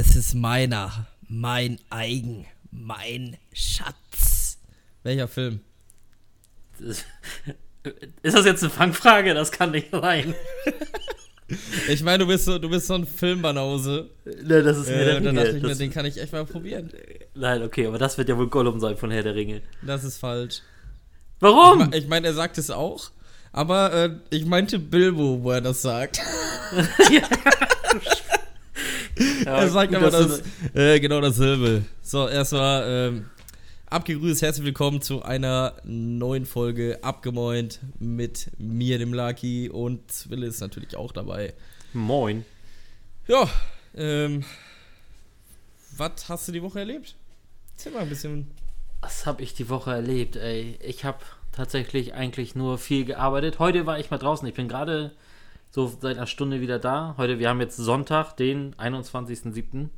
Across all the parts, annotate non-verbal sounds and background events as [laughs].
Es ist meiner, mein eigen, mein Schatz. Welcher Film? Ist das jetzt eine Fangfrage? Das kann nicht sein. [laughs] Ich meine, du bist so, du bist so ein Filmbanause. Ne, das ist Herr der Äh, da Ringe. dachte ich mir, Das- den kann ich echt mal probieren. Nein, okay, aber das wird ja wohl Gollum sein von Herr der Ringe. Das ist falsch. Warum? Ich meine, er sagt es auch, aber äh, ich meinte Bilbo, wo er das sagt. [laughs] er sagt gut, aber dass das, äh, genau dasselbe. So, erstmal ähm, abgegrüßt, herzlich willkommen zu einer neuen Folge Abgemoint mit mir, dem Lucky und Zwille ist natürlich auch dabei. Moin. Ja, ähm, was hast du die Woche erlebt? Erzähl mal ein bisschen. Was habe ich die Woche erlebt, ey? Ich habe tatsächlich eigentlich nur viel gearbeitet. Heute war ich mal draußen. Ich bin gerade so seit einer Stunde wieder da. Heute, wir haben jetzt Sonntag, den 21.07.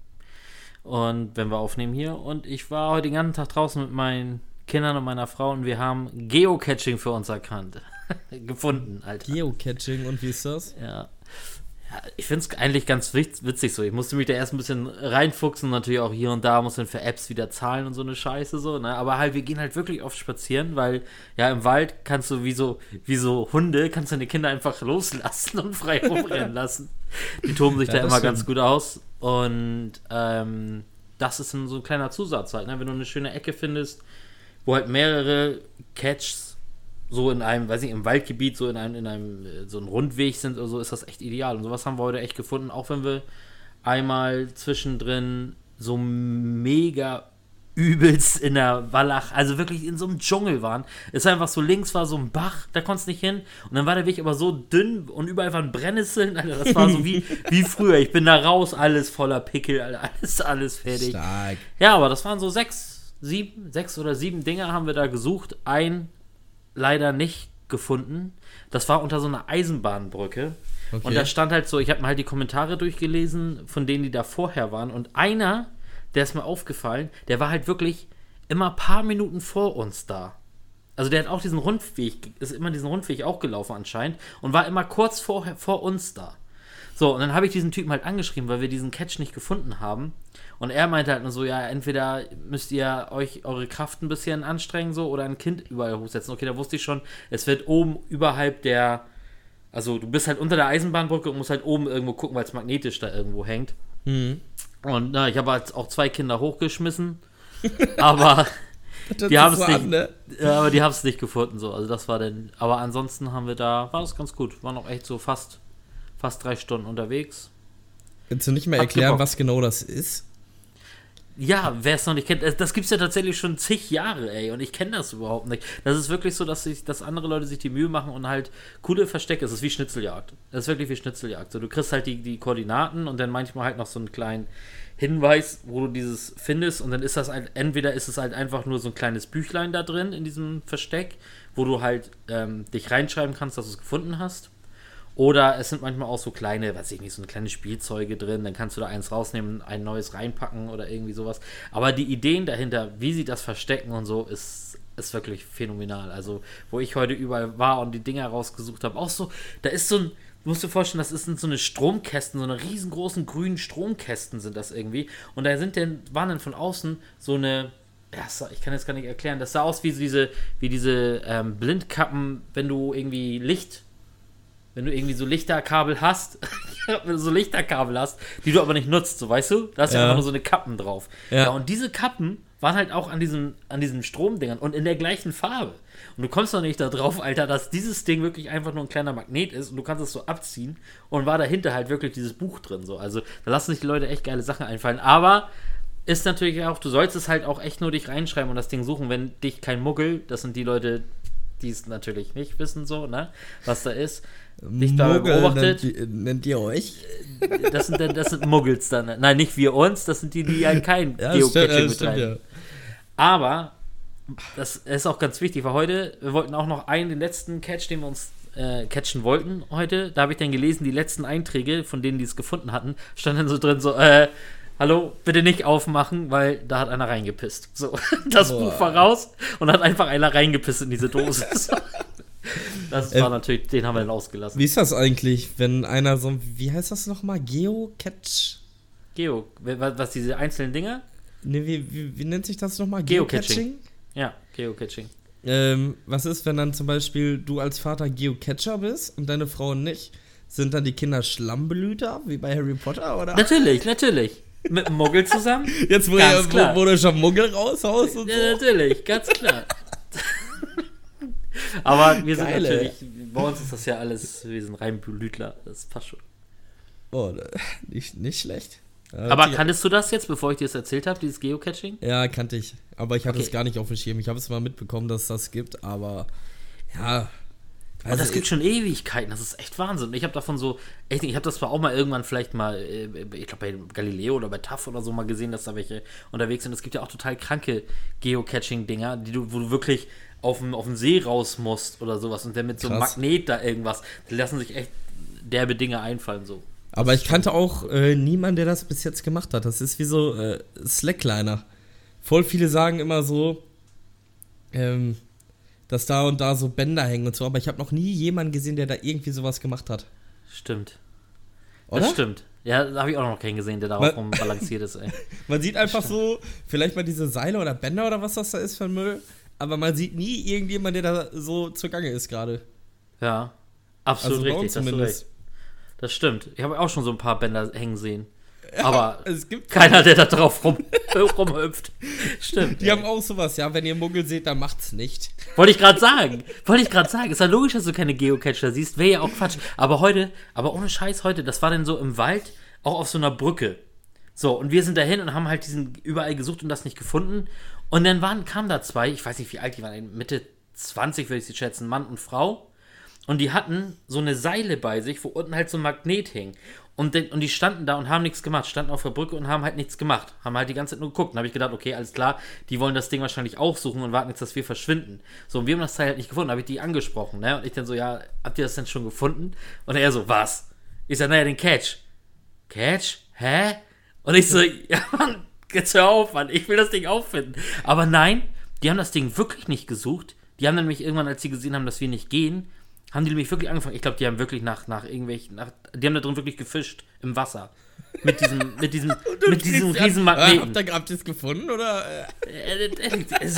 Und wenn wir aufnehmen hier. Und ich war heute den ganzen Tag draußen mit meinen Kindern und meiner Frau und wir haben Geocaching für uns erkannt. [laughs] Gefunden, Alter. Geocaching und wie ist das? Ja. Ich finde es eigentlich ganz witz- witzig so. Ich musste mich da erst ein bisschen reinfuchsen, natürlich auch hier und da, muss dann für Apps wieder zahlen und so eine Scheiße so, ne? Aber halt, wir gehen halt wirklich oft spazieren, weil ja im Wald kannst du wie so, wie so Hunde, kannst du deine Kinder einfach [laughs] loslassen und frei rumrennen lassen. Die toben sich Ja, da immer stimmt. ganz gut aus. Und ähm, das ist dann so ein kleiner Zusatz halt, ne? Wenn du eine schöne Ecke findest, wo halt mehrere Catches so in einem, weiß ich, im Waldgebiet, so in einem, in einem, äh, so ein Rundweg sind oder so, ist das echt ideal. Und sowas haben wir heute echt gefunden, auch wenn wir einmal zwischendrin so mega übelst in der Wallach, also wirklich in so einem Dschungel waren. Es war einfach so, links war so ein Bach, da konntest du nicht hin. Und dann war der Weg aber so dünn und überall waren Brennnesseln, [laughs] Alter, das war so wie, wie früher. Ich bin da raus, alles voller Pickel, Alter, alles, alles fertig. Stark. Ja, aber das waren so sechs, sieben, sechs oder sieben Dinger haben wir da gesucht. Ein leider nicht gefunden. Das war unter so einer Eisenbahnbrücke. Okay. Und da stand halt so, ich habe mir halt die Kommentare durchgelesen, von denen, die da vorher waren. Und einer, der ist mir aufgefallen, der war halt wirklich immer ein paar Minuten vor uns da. Also der hat auch diesen Rundweg, ist immer diesen Rundweg auch gelaufen anscheinend und war immer kurz vor, vor uns da. So, und dann habe ich diesen Typen halt angeschrieben, weil wir diesen Catch nicht gefunden haben. Und er meinte halt nur so, ja, entweder müsst ihr euch eure Kraft ein bisschen anstrengen so oder ein Kind überall hochsetzen. Okay, da wusste ich schon, es wird oben überhalb der, also du bist halt unter der Eisenbahnbrücke und musst halt oben irgendwo gucken, weil es magnetisch da irgendwo hängt. Mhm. Und na, ich habe halt auch zwei Kinder hochgeschmissen, [laughs] aber Das die haben es nicht, ne? ja, aber die haben es nicht gefunden so. Also das war dann, aber ansonsten haben wir da, war das ganz gut, war noch echt so fast, fast drei Stunden unterwegs. Kannst du nicht mehr Hat erklären, gebockt. was genau das ist? Ja, wer es noch nicht kennt, das- das gibt es ja tatsächlich schon zig Jahre, ey, und ich kenne das überhaupt nicht. Das ist wirklich so, dass, sich, dass andere Leute sich die Mühe machen und halt coole Verstecke. Es ist wie Schnitzeljagd. Das ist wirklich wie Schnitzeljagd. So, du kriegst halt die, die Koordinaten und dann manchmal halt noch so einen kleinen Hinweis, wo du dieses findest und dann ist das halt, entweder ist es halt einfach nur so ein kleines Büchlein da drin in diesem Versteck, wo du halt ähm, dich reinschreiben kannst, dass du es gefunden hast. Oder es sind manchmal auch so kleine, weiß ich nicht, so eine kleine Spielzeuge drin. Dann kannst du da eins rausnehmen, ein neues reinpacken oder irgendwie sowas. Aber die Ideen dahinter, wie sie das verstecken und so, ist, ist wirklich phänomenal. Also, wo ich heute überall war und die Dinger rausgesucht habe, auch so, da ist so ein, du musst dir vorstellen, das ist so eine Stromkästen, so eine riesengroßen grünen Stromkästen sind das irgendwie. Und da sind dann, waren dann von außen so eine, ja, ich kann jetzt gar nicht erklären, das sah aus wie diese, wie diese ähm, Blindkappen, wenn du irgendwie Licht wenn du irgendwie so Lichterkabel hast, [laughs] wenn du so Lichterkabel hast, die du aber nicht nutzt, so weißt du, da hast du Ja. einfach nur so eine Kappen drauf. Ja. Ja. und diese Kappen waren halt auch an diesen, an diesen Stromdingern und in der gleichen Farbe. Und du kommst doch nicht da drauf, Alter, dass dieses Ding wirklich einfach nur ein kleiner Magnet ist und du kannst es so abziehen und war dahinter halt wirklich dieses Buch drin, so. Also, da lassen sich die Leute echt geile Sachen einfallen, aber ist natürlich auch, du sollst es halt auch echt nur dich reinschreiben und das Ding suchen, wenn dich kein Muggel, das sind die Leute, die es natürlich nicht wissen, so, ne, was da ist, dich da Muggel beobachtet. Nennt, ihr- nennt ihr euch? Das sind, das sind Muggels dann. Nein, nicht wir uns, das sind die, die halt kein [laughs] Ja, Geocaching betreiben. ja. Aber das ist auch ganz wichtig, weil heute, wir wollten auch noch einen, den letzten Catch, den wir uns äh, catchen wollten heute, da habe ich dann gelesen, die letzten Einträge, von denen die es gefunden hatten, stand dann so drin, so, äh, hallo, bitte nicht aufmachen, weil da hat einer reingepisst. So, [laughs] das Boah. Buch war raus und hat einfach einer reingepisst in diese Dose. [laughs] So. [laughs] Das war Äh, natürlich, den haben wir dann ausgelassen. Wie ist das eigentlich, wenn einer so, wie heißt das nochmal? Geocache? Geo. Was, was diese einzelnen Dinger? Ne, wie, wie, wie nennt sich das nochmal? Geocaching. Ja, Geocaching. Ähm, was ist, wenn dann zum Beispiel du als Vater Geocacher bist und deine Frau nicht? Sind dann die Kinder Schlammblüter, wie bei Harry Potter, oder? Natürlich, natürlich. Mit dem Muggel zusammen? [laughs] Jetzt, wo, Ganz klar. wo, wo du schon Muggel raushaust und Ja, so. natürlich, ganz klar. [laughs] Aber wir sind Geil, ey. natürlich, bei uns ist das ja alles, wir sind rein Blütler, das passt schon. Oh, ne, nicht, nicht schlecht. Aber die- kanntest du das jetzt, bevor ich dir das erzählt habe, dieses Geocaching? Ja, kannte ich. Aber ich hatte Okay. es gar nicht auf dem Schirm. Ich habe es mal mitbekommen, dass es das gibt, aber ja. Und das gibt schon Ewigkeiten, das ist echt Wahnsinn. Ich habe davon so, echt, ich habe das zwar auch mal irgendwann vielleicht mal, äh, ich glaube bei Galileo oder bei TAF oder so mal gesehen, dass da welche unterwegs sind. Es gibt ja auch total kranke Geocaching-Dinger, die du, wo du wirklich auf dem, auf dem See raus musst oder sowas und dann mit so einem. Magnet da irgendwas, die lassen sich echt derbe Dinge einfallen so. Aber ich kannte auch äh, niemanden, der das bis jetzt gemacht hat. Das ist wie so äh, Slackliner. Voll viele sagen immer so, ähm, dass da und da so Bänder hängen und so, aber ich habe noch nie jemanden gesehen, der da irgendwie sowas gemacht hat. Stimmt. Oder? Das stimmt. Ja, da habe ich auch noch keinen gesehen, der darauf rumbalanciert ist, ey. [laughs] Man sieht einfach so, vielleicht mal diese Seile oder Bänder oder was das da ist für ein Müll, aber man sieht nie irgendjemand, der da so zugange ist gerade. Ja. Absolut Also richtig, zumindest. das stimmt. Ich habe auch schon so ein paar Bänder hängen sehen. Aber Es gibt keiner, der da drauf rum, [laughs] rumhüpft. Stimmt. Die haben auch sowas, ja, wenn ihr Muggel seht, dann macht's nicht. Wollte ich gerade sagen. Wollte ich gerade sagen. Ist ja logisch, dass du keine Geocacher siehst. Wäre ja auch Quatsch. Aber heute, aber ohne Scheiß heute, das war dann so im Wald, auch auf so einer Brücke. So, und wir sind dahin und haben halt diesen überall gesucht und das nicht gefunden. Und dann waren, kamen da zwei, ich weiß nicht, wie alt die waren, Mitte 20 würde ich sie schätzen, Mann und Frau. Und die hatten so eine Seile bei sich, wo unten halt so ein Magnet hing. Und, den, und die standen da und haben nichts gemacht, standen auf der Brücke und haben halt nichts gemacht. Haben halt die ganze Zeit nur geguckt. Und habe ich gedacht, okay, alles klar, die wollen das Ding wahrscheinlich auch suchen und warten jetzt, dass wir verschwinden. So, und wir haben das Teil halt nicht gefunden. habe ich die angesprochen, ne? Und ich dann so, ja, habt ihr das denn schon gefunden? Und er so, was? Ich sag, naja, den Catch. Catch? Hä? Und ich so, ja, Mann, jetzt hör auf, Mann, ich will das Ding auffinden. Aber nein, die haben das Ding wirklich nicht gesucht. Die haben nämlich irgendwann, als sie gesehen haben, dass wir nicht gehen, haben die nämlich wirklich angefangen. Ich glaube, die haben wirklich nach, nach irgendwelchen, nach, die haben da drin wirklich gefischt im Wasser. Mit diesem, mit diesem, [laughs] mit diesem riesen Äh, habt Magneten. ihr, habt ihr es gefunden, oder? Äh, Äh, äh,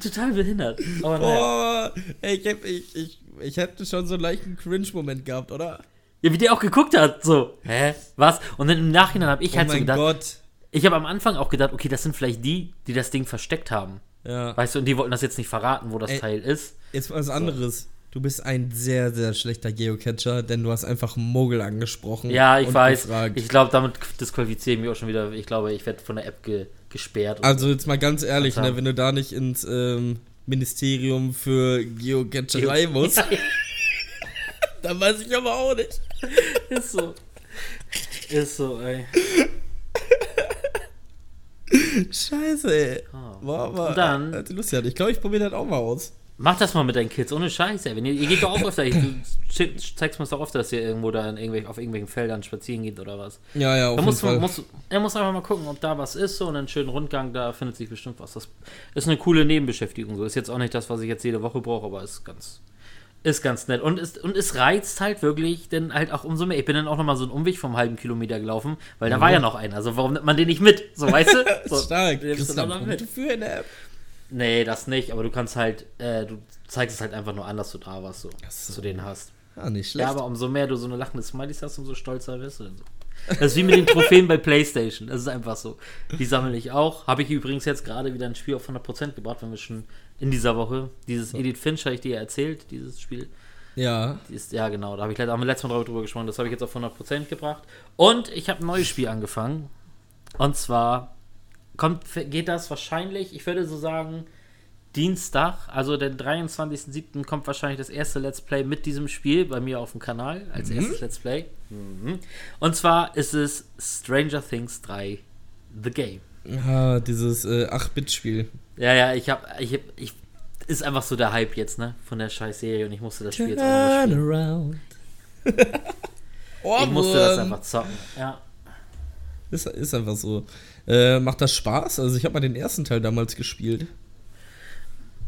total behindert. Aber naja. Oh, ey, ich, hab, ich, ich, ich hätte schon so einen leichten Cringe-Moment gehabt, oder? Ja, wie der auch geguckt hat, so. Hä? Was? Und dann im Nachhinein habe ich Oh halt so gedacht, Gott. ich habe am Anfang auch gedacht, okay, das sind vielleicht die, die das Ding versteckt haben. Ja. Weißt du, und die wollten das jetzt nicht verraten, wo das Ey. Teil ist. Jetzt was anderes. Du bist ein sehr, sehr schlechter Geocacher, denn du hast einfach Mogel angesprochen. Ja, ich weiß. gefragt. Ich glaube, damit disqualifiziere ich mich auch schon wieder. Ich glaube, ich werde von der App ge gesperrt. Also jetzt mal ganz ehrlich, ne, wenn du da nicht ins ähm, Ministerium für Geocacherei so. musst, [laughs] dann weiß ich aber auch nicht. [laughs] ist so. Ist so, ey. Scheiße, ey. Ah. War aber Und dann- äh, lustig. Ich glaube, ich probiere das auch mal aus. Mach das mal mit deinen Kids, ohne Scheiß, ey. Wenn ihr, ihr geht doch auch öfter. Ich, du zeigst mir doch oft, dass ihr irgendwo da in irgendwelchen, auf irgendwelchen Feldern spazieren geht oder was. Ja, ja, auf Da jeden muss, Fall. muss, er muss einfach mal gucken, ob da was ist, so und einen schönen Rundgang, da findet sich bestimmt was. Das ist eine coole Nebenbeschäftigung. So ist jetzt auch nicht das, was ich jetzt jede Woche brauche, aber ist ganz, ist ganz nett. Und, ist, und es reizt halt wirklich dann halt auch umso mehr. Ich bin dann auch nochmal so einen Umweg vom halben Kilometer gelaufen, weil da war ja noch einer. Also warum nimmt man den nicht mit? So, weißt du? [laughs] So, Stark. den Kriegst du dann mit. für in der App? Nee, das nicht, aber du kannst halt, äh, du zeigst es halt einfach nur an, dass du da warst, so, so. dass du den hast. Ah, nicht schlecht. Ja, aber umso mehr du so eine lachende Smileys hast, umso stolzer wirst du dann so. Das ist wie mit den Trophäen bei Playstation. Das ist einfach so. Die sammle ich auch. Habe ich übrigens jetzt gerade wieder ein Spiel auf 100% gebracht, wenn wir schon in dieser Woche. Dieses Edith Finch habe ich dir ja erzählt, dieses Spiel. ja. Ist, ja, genau, da habe ich leider am letzten Mal drüber gesprochen. Das habe ich jetzt auf 100% gebracht. Und ich habe ein neues Spiel angefangen. Und zwar kommt, geht das wahrscheinlich, ich würde so sagen, Dienstag, also den 23.07. kommt wahrscheinlich das erste Let's Play mit diesem Spiel bei mir auf dem Kanal als erstes Let's Play. Mhm. Und zwar ist es Stranger Things 3 The Game. Ah, dieses äh, 8-Bit-Spiel. Ja, ja, ich habe, ich, hab, ich ist einfach so der Hype jetzt, ne, von der scheiß Serie und ich musste das Spiel jetzt auch mal spielen. around. [laughs] Ich musste das einfach zocken. Ja. Ist, ist einfach so. Äh, macht das Spaß? Also ich habe mal den ersten Teil damals gespielt.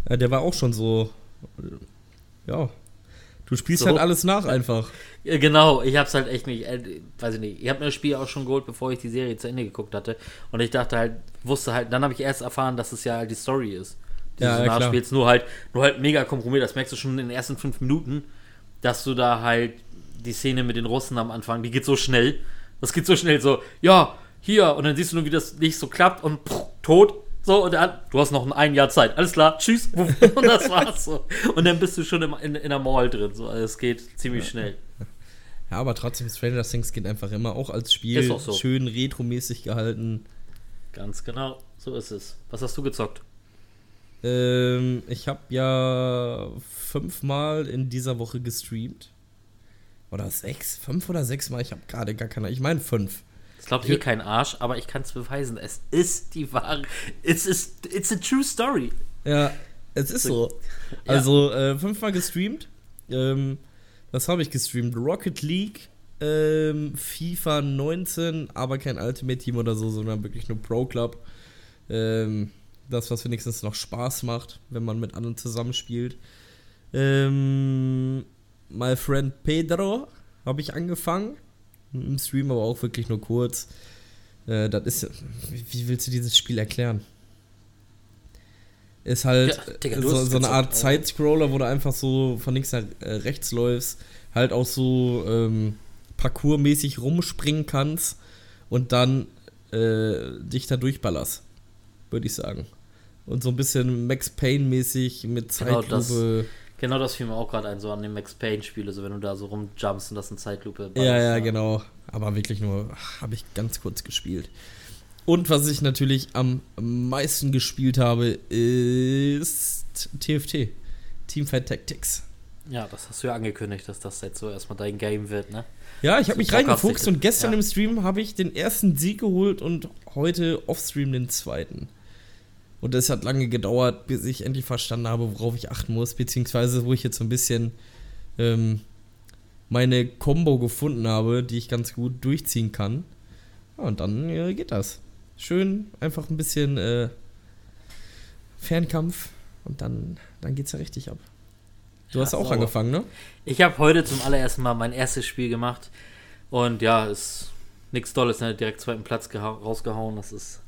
Ja, der war auch schon so. Ja. Du spielst So. halt alles nach einfach. Ja, Genau, ich hab's halt echt nicht, äh, weiß ich nicht, ich habe mir das Spiel auch schon geholt, bevor ich die Serie zu Ende geguckt hatte. Und ich dachte halt, wusste halt, dann habe ich erst erfahren, dass es ja halt die Story ist. Die Ja, ja, klar. nachspielst, nur halt, nur halt mega komprimiert. Das merkst du schon in den ersten fünf Minuten, dass du da halt die Szene mit den Russen am Anfang, die geht so schnell. Das geht so schnell, so, ja, hier, und dann siehst du nur, wie das nicht so klappt und pff, tot. So, und dann, du hast noch ein, Jahr Zeit. Alles klar, tschüss. [laughs] Und das war's so. Und dann bist du schon im, in, in der Mall drin. So, also es geht ziemlich schnell. Ja, aber trotzdem, Stranger Things geht einfach immer auch als Spiel auch so. schön retromäßig gehalten. Ganz genau, so ist es. Was hast du gezockt? Ähm, ich habe ja fünfmal in dieser Woche gestreamt. Oder sechs? Fünf oder sechs Mal? Ich habe gerade gar keine. Ich meine fünf. Das glaubt hier kein Arsch, aber ich kann es beweisen. Es ist die wahre. It's, it's, it's a true story. Ja, es ist so. Ja. Also äh, fünfmal gestreamt. Ähm, was habe ich gestreamt? Rocket League, ähm, FIFA 19, aber kein Ultimate Team oder so, sondern wirklich nur Pro Club. Ähm, das, was wenigstens noch Spaß macht, wenn man mit anderen zusammenspielt. Ähm, My Friend Pedro habe ich angefangen. Im Stream aber auch wirklich nur kurz. Äh, das ist. Wie, wie willst du dieses Spiel erklären? Ist halt Ja, Digga, so, so eine Art Sidescroller, wo du einfach so von links nach äh, rechts läufst, halt auch so ähm, parkourmäßig rumspringen kannst und dann äh, dich da durchballerst, würde ich sagen. Und so ein bisschen Max Payne-mäßig mit Genau. Zeitlupe. Genau das fiel mir auch gerade ein, so an den Max Payne-Spiele, so wenn du da so rumjumpst und das in Zeitlupe. Ja, ja, genau. Aber wirklich nur, habe ich ganz kurz gespielt. Und was ich natürlich am meisten gespielt habe, ist TFT. Teamfight Tactics. Ja, das hast du ja angekündigt, dass das jetzt so erstmal dein Game wird, ne? Ja, ich habe mich reingefuchst und gestern ja. im Stream habe ich den ersten Sieg geholt und heute offstream den zweiten. Und es hat lange gedauert, bis ich endlich verstanden habe, worauf ich achten muss, beziehungsweise wo ich jetzt so ein bisschen ähm, meine Combo gefunden habe, die ich ganz gut durchziehen kann. Ja, und dann äh, geht das. Schön, einfach ein bisschen äh, Fernkampf und dann, dann geht's ja richtig ab. Du Ja, hast auch sauber. angefangen, ne? Ich habe heute zum allerersten Mal mein erstes Spiel gemacht und ja, ist nichts Dolles, ne? direkt zweiten Platz geha- rausgehauen. Das ist.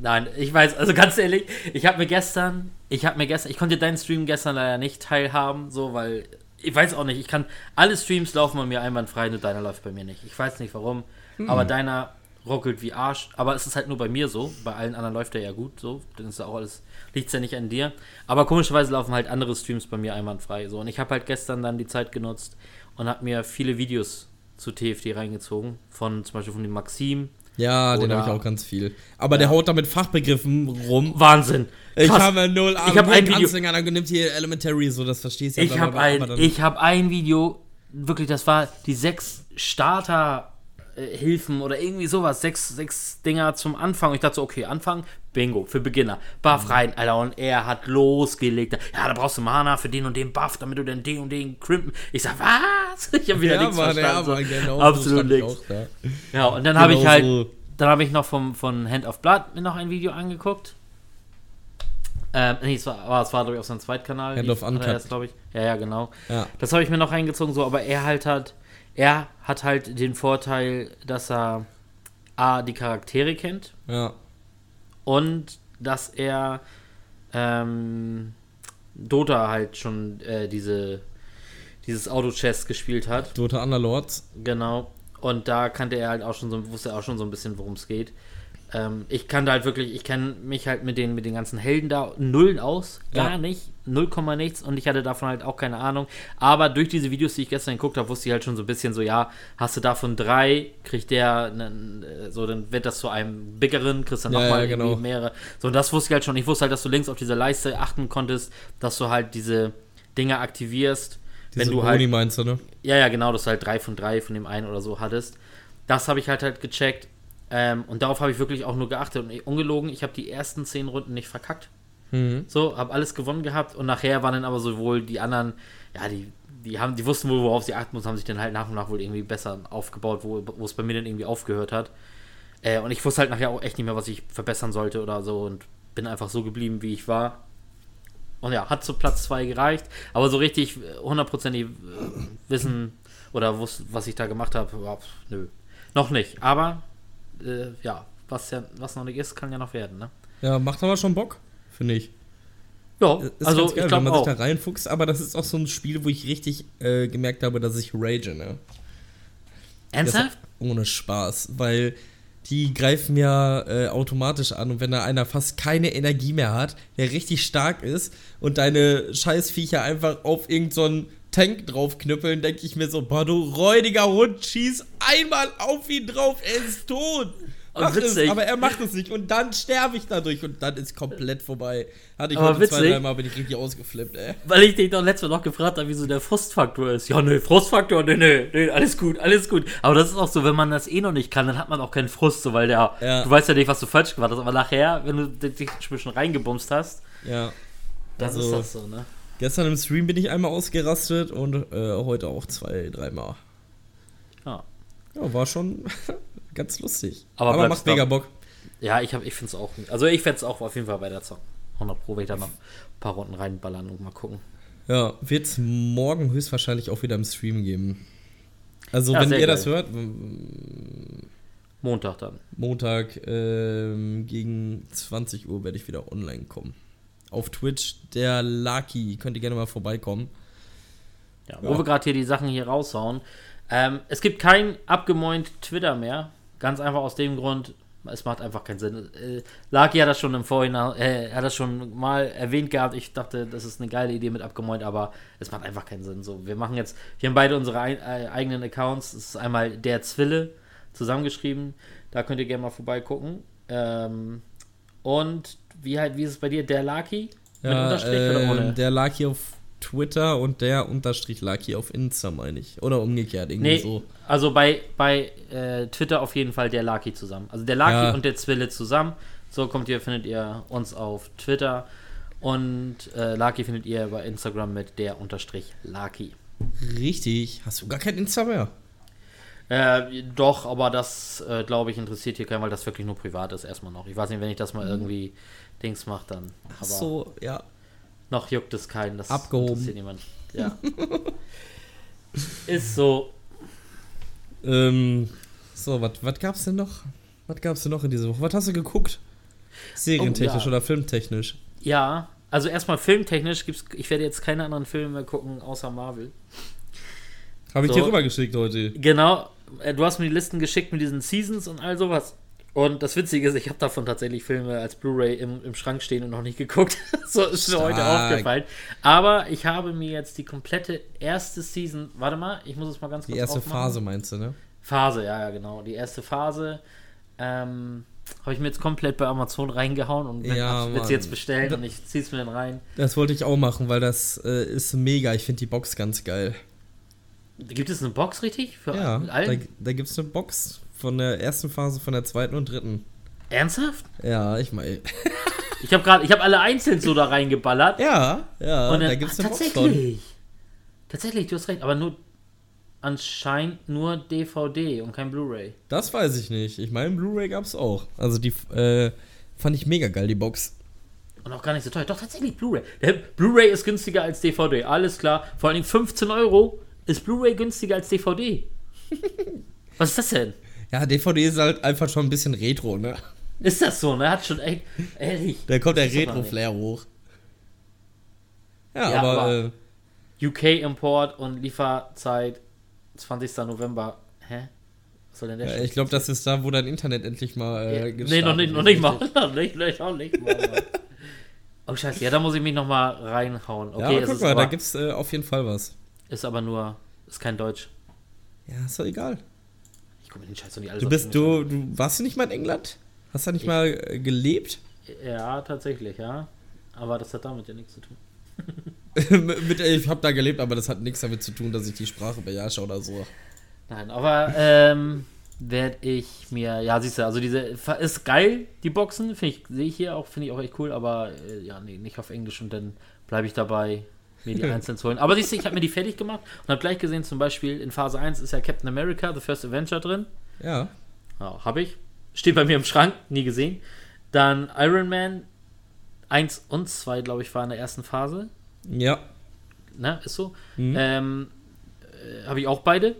Nein, ich weiß, also ganz ehrlich, ich habe mir gestern, ich habe mir gestern, ich konnte deinen Stream gestern leider nicht teilhaben, so, weil ich weiß auch nicht, ich kann, alle Streams laufen bei mir einwandfrei, nur deiner läuft bei mir nicht. Ich weiß nicht warum, aber deiner ruckelt wie Arsch, aber es ist halt nur bei mir so, bei allen anderen läuft der ja gut, so, dann ist ja auch alles, liegt ja nicht an dir. Aber komischerweise laufen halt andere Streams bei mir einwandfrei, so, und ich habe halt gestern dann die Zeit genutzt und habe mir viele Videos zu TFD reingezogen, von zum Beispiel von dem Maxim. Ja, den Oder- habe ich auch ganz viel. Aber der haut da mit Fachbegriffen rum. Wahnsinn! Ich habe null Ahnung. Ich habe ein Video- Ganzlinger, dann nimmt hier Elementary, so das verstehst du Ich habe ein, ich hab ein Video, wirklich, das war die sechs Starter-Hilfen oder irgendwie sowas, sechs, sechs Dinger zum Anfang. Ich dachte so, okay, Anfang, Bingo, für Beginner. Buff rein, Alter, und er hat losgelegt. Ja, da brauchst du Mana für den und den Buff, damit du dann den und den crimpen. Ich sag, was? [laughs] Ich habe wieder ja, nichts Mann, verstanden. ja, so. Genau so Absolut ich nichts. Ja, und dann habe ich Genau halt, so. dann habe ich noch vom, von Hand of Blood mir noch ein Video angeguckt. Ähm, nee, es war, aber es war, glaube ich, auf seinem Zweitkanal. Hand of Uncut. glaube ich. Ja, ja, genau. Ja. Das habe ich mir noch reingezogen, so, aber er halt hat, er hat halt den Vorteil, dass er A, die Charaktere kennt Ja. Und dass er ähm, Dota halt schon äh, diese dieses Auto-Chess gespielt hat. Dota Underlords. Genau. Und da kannte er halt auch schon so, wusste er auch schon so ein bisschen, worum es geht. Ähm, ich kannte halt wirklich, ich kenne mich halt mit den, mit den ganzen Helden da nullen aus. Gar Ja. nicht. 0, nichts. Und ich hatte davon halt auch keine Ahnung. Aber durch diese Videos, die ich gestern geguckt habe, wusste ich halt schon so ein bisschen so, ja, hast du davon drei, kriegt der, äh, so, dann wird das zu einem biggeren, kriegst dann Ja, nochmal ja, genau. mehrere. So, und das wusste ich halt schon. Ich wusste halt, dass du links auf diese Leiste achten konntest, dass du halt diese Dinge aktivierst. Diese wenn du halt Boni meinst du, ne? ja, ja, genau, dass du halt drei von drei von dem einen oder so hattest. Das habe ich halt halt gecheckt. Ähm, und darauf habe ich wirklich auch nur geachtet. Und ungelogen, ich habe die ersten zehn Runden nicht verkackt. Mhm. So, habe alles gewonnen gehabt. Und nachher waren dann aber sowohl die anderen, ja, die, die haben, die wussten wohl, worauf sie achten mussten, haben sich dann halt nach und nach wohl irgendwie besser aufgebaut, wo, es bei mir dann irgendwie aufgehört hat. Äh, und ich wusste halt nachher auch echt nicht mehr, was ich verbessern sollte oder so. Und bin einfach so geblieben, wie ich war. Und ja, hat zu Platz 2 gereicht. Aber so richtig hundertprozentig äh, wissen oder wus- was ich da gemacht habe, nö. Noch nicht. Aber äh, ja, was ja, was noch nicht ist, kann ja noch werden, ne? Ja, macht aber schon Bock, finde ich. Ja, Ist also ganz geil, ich wenn man auch. sich da reinfuchst, aber das ist auch so ein Spiel, wo ich richtig äh, gemerkt habe, dass ich rage, ne? Ernsthaft? Ohne Spaß, weil die greifen ja äh, automatisch an und wenn da einer fast keine Energie mehr hat, der richtig stark ist und deine Scheißviecher einfach auf irgendeinen so Tank draufknüppeln, denke ich mir so, boah, du räudiger Hund, schieß einmal auf ihn drauf, er ist tot. Es, aber er macht es nicht und dann sterbe ich dadurch und dann ist komplett vorbei. Hatte ich Aber heute zwei, witzig. dreimal, bin ich richtig ausgeflippt, ey. Weil ich dich doch letztes Mal noch gefragt habe, wie so der Frustfaktor ist. Ja, nö, Frustfaktor, nö, nö, nö, alles gut, alles gut. Aber das ist auch so, wenn man das eh noch nicht kann, dann hat man auch keinen Frust, so, weil der, Ja. du weißt ja nicht, was du falsch gemacht hast, aber nachher, wenn du dich ein bisschen reingebumst hast, Ja. dann Also- ist das so, ne? Gestern im Stream bin ich einmal ausgerastet und äh, heute auch zwei, dreimal. Ja. Ja, war schon [laughs] ganz lustig. Aber Aber, macht mega. Bock. Ja, ich, hab- ich finde es auch, also ich werde es auch auf jeden Fall weiter zocken. 100 Pro werde ich da noch ein paar Runden reinballern und mal gucken. Ja, wird es morgen höchstwahrscheinlich auch wieder im Stream geben. Also, Ja, wenn ihr das geil. hört, m- Montag dann. Montag ähm, gegen 20 Uhr werde ich wieder online kommen. Auf Twitch, der Lucky. Könnt ihr gerne mal vorbeikommen. Ja, wo Ja. wir gerade hier die Sachen hier raushauen. Ähm, es gibt kein abgemäunt Twitter mehr. Ganz einfach aus dem Grund, es macht einfach keinen Sinn. Äh, Laki hat das schon im Vorhinein, äh, hat das schon mal erwähnt gehabt. Ich dachte, das ist eine geile Idee mit abgemäunt, aber es macht einfach keinen Sinn. So, wir machen jetzt, wir haben beide unsere ei äh, eigenen Accounts. Es ist einmal der Zwille zusammengeschrieben. Da könnt ihr gerne mal vorbeigucken. Ähm, und wie halt, wie ist es bei dir? Der Laki? Mit Ja, Unterstrich oder ähm, ohne? Der Lucky auf Twitter und der Unterstrich Lucky auf Insta, meine ich. Oder umgekehrt, irgendwie Nee, so. also bei, bei äh, Twitter auf jeden Fall der Laki zusammen. Also der Laki Ja. und der Zwille zusammen. So kommt ihr, findet ihr uns auf Twitter. Und äh, Laki findet ihr bei Instagram mit der Unterstrich Laki. Richtig. Hast du gar kein Insta mehr? Äh, doch, aber das, äh, glaube ich, interessiert hier keinen, weil das wirklich nur privat ist erstmal noch. Ich weiß nicht, wenn ich das mal irgendwie Dings mache, dann. Aber Ach so, ja. noch juckt es keinen. Das Abgehoben. interessiert niemand. Ja. [laughs] ist so. Ähm, so, was gab's denn noch? Was gab's denn noch in dieser Woche? Was hast du geguckt? Serientechnisch Oh, ja. oder filmtechnisch? Ja, also erstmal filmtechnisch gibt's, ich werde jetzt keine anderen Filme mehr gucken, außer Marvel. Habe ich So. dir rübergeschickt heute. Genau, du hast mir die Listen geschickt mit diesen Seasons und all sowas. Und das Witzige ist, ich habe davon tatsächlich Filme als Blu-ray im, im Schrank stehen und noch nicht geguckt. [laughs] so ist mir heute aufgefallen. Aber ich habe mir jetzt die komplette erste Season, warte mal, ich muss es mal ganz kurz Die erste aufmachen. Phase meinst du, ne? Phase, ja, ja, genau. Die erste Phase ähm, habe ich mir jetzt komplett bei Amazon reingehauen und Ja, will sie jetzt bestellen und ich zieh's mir dann rein. Das wollte ich auch machen, weil das äh, ist mega. Ich finde die Box ganz geil. Gibt es eine Box richtig? Für Ja, mit da, allen? da gibt es eine Box von der ersten Phase, von der zweiten und dritten. Ernsthaft? Ja, ich meine. [laughs] Ich habe gerade, ich habe alle einzeln so da reingeballert. Ja, ja, und dann, da gibt es eine Box von. tatsächlich. Tatsächlich, du hast recht, aber nur anscheinend nur DVD und kein Blu-ray. Das weiß ich nicht. Ich meine, Blu-ray gab es auch. Also die äh, fand ich mega geil, die Box. Und auch gar nicht so teuer. Doch, tatsächlich Blu-ray. Blu-ray ist günstiger als DVD, alles klar. Vor allen Dingen 15 Euro ist Blu-ray günstiger als DVD. [laughs] Was ist das denn? Ja, DVD ist halt einfach schon ein bisschen retro, ne? Ist das so, ne? Hat schon echt, ehrlich. Da kommt der Retro-Flair hoch. Ja, Ja, aber, aber- äh, UK-Import und Lieferzeit 20. November. Hä? Was soll denn der ja, ich glaube, das ist da, wo dein Internet endlich mal äh, Nee, [laughs] noch nicht, noch nicht mal. Noch nicht, noch nicht, mal. Oh, scheiße. Ja, da muss ich mich noch mal reinhauen. Okay, ja, guck ist, mal, da gibt's äh, auf jeden Fall was. Ist aber nur, ist kein Deutsch. Ja, ist doch egal. Ich komme den Scheiß doch nicht alles Du bist, du, du warst du nicht mal in England? Hast du nicht Ich- mal äh, gelebt? Ja, tatsächlich, ja. Aber das hat damit ja nichts zu tun. [laughs] Mit, ich habe da gelebt, aber das hat nichts damit zu tun, dass ich die Sprache beherrsche oder so. Nein, aber ähm, werde ich mir, ja, siehst du, also diese, ist geil, die Boxen, finde ich, sehe ich hier auch, finde ich auch echt cool, aber äh, ja, nee, nicht auf Englisch und dann bleibe ich dabei, mir die einzeln zu holen. Aber siehst du, ich habe mir die fertig gemacht und habe gleich gesehen, zum Beispiel in Phase 1 ist ja Captain America, The First Avenger drin. Ja. Ja, habe ich. Steht bei mir im Schrank, nie gesehen. Dann Iron Man 1 und 2, glaube ich, war in der ersten Phase. Ja. Ne, ist so. Mhm. Ähm, äh, Habe ich auch beide.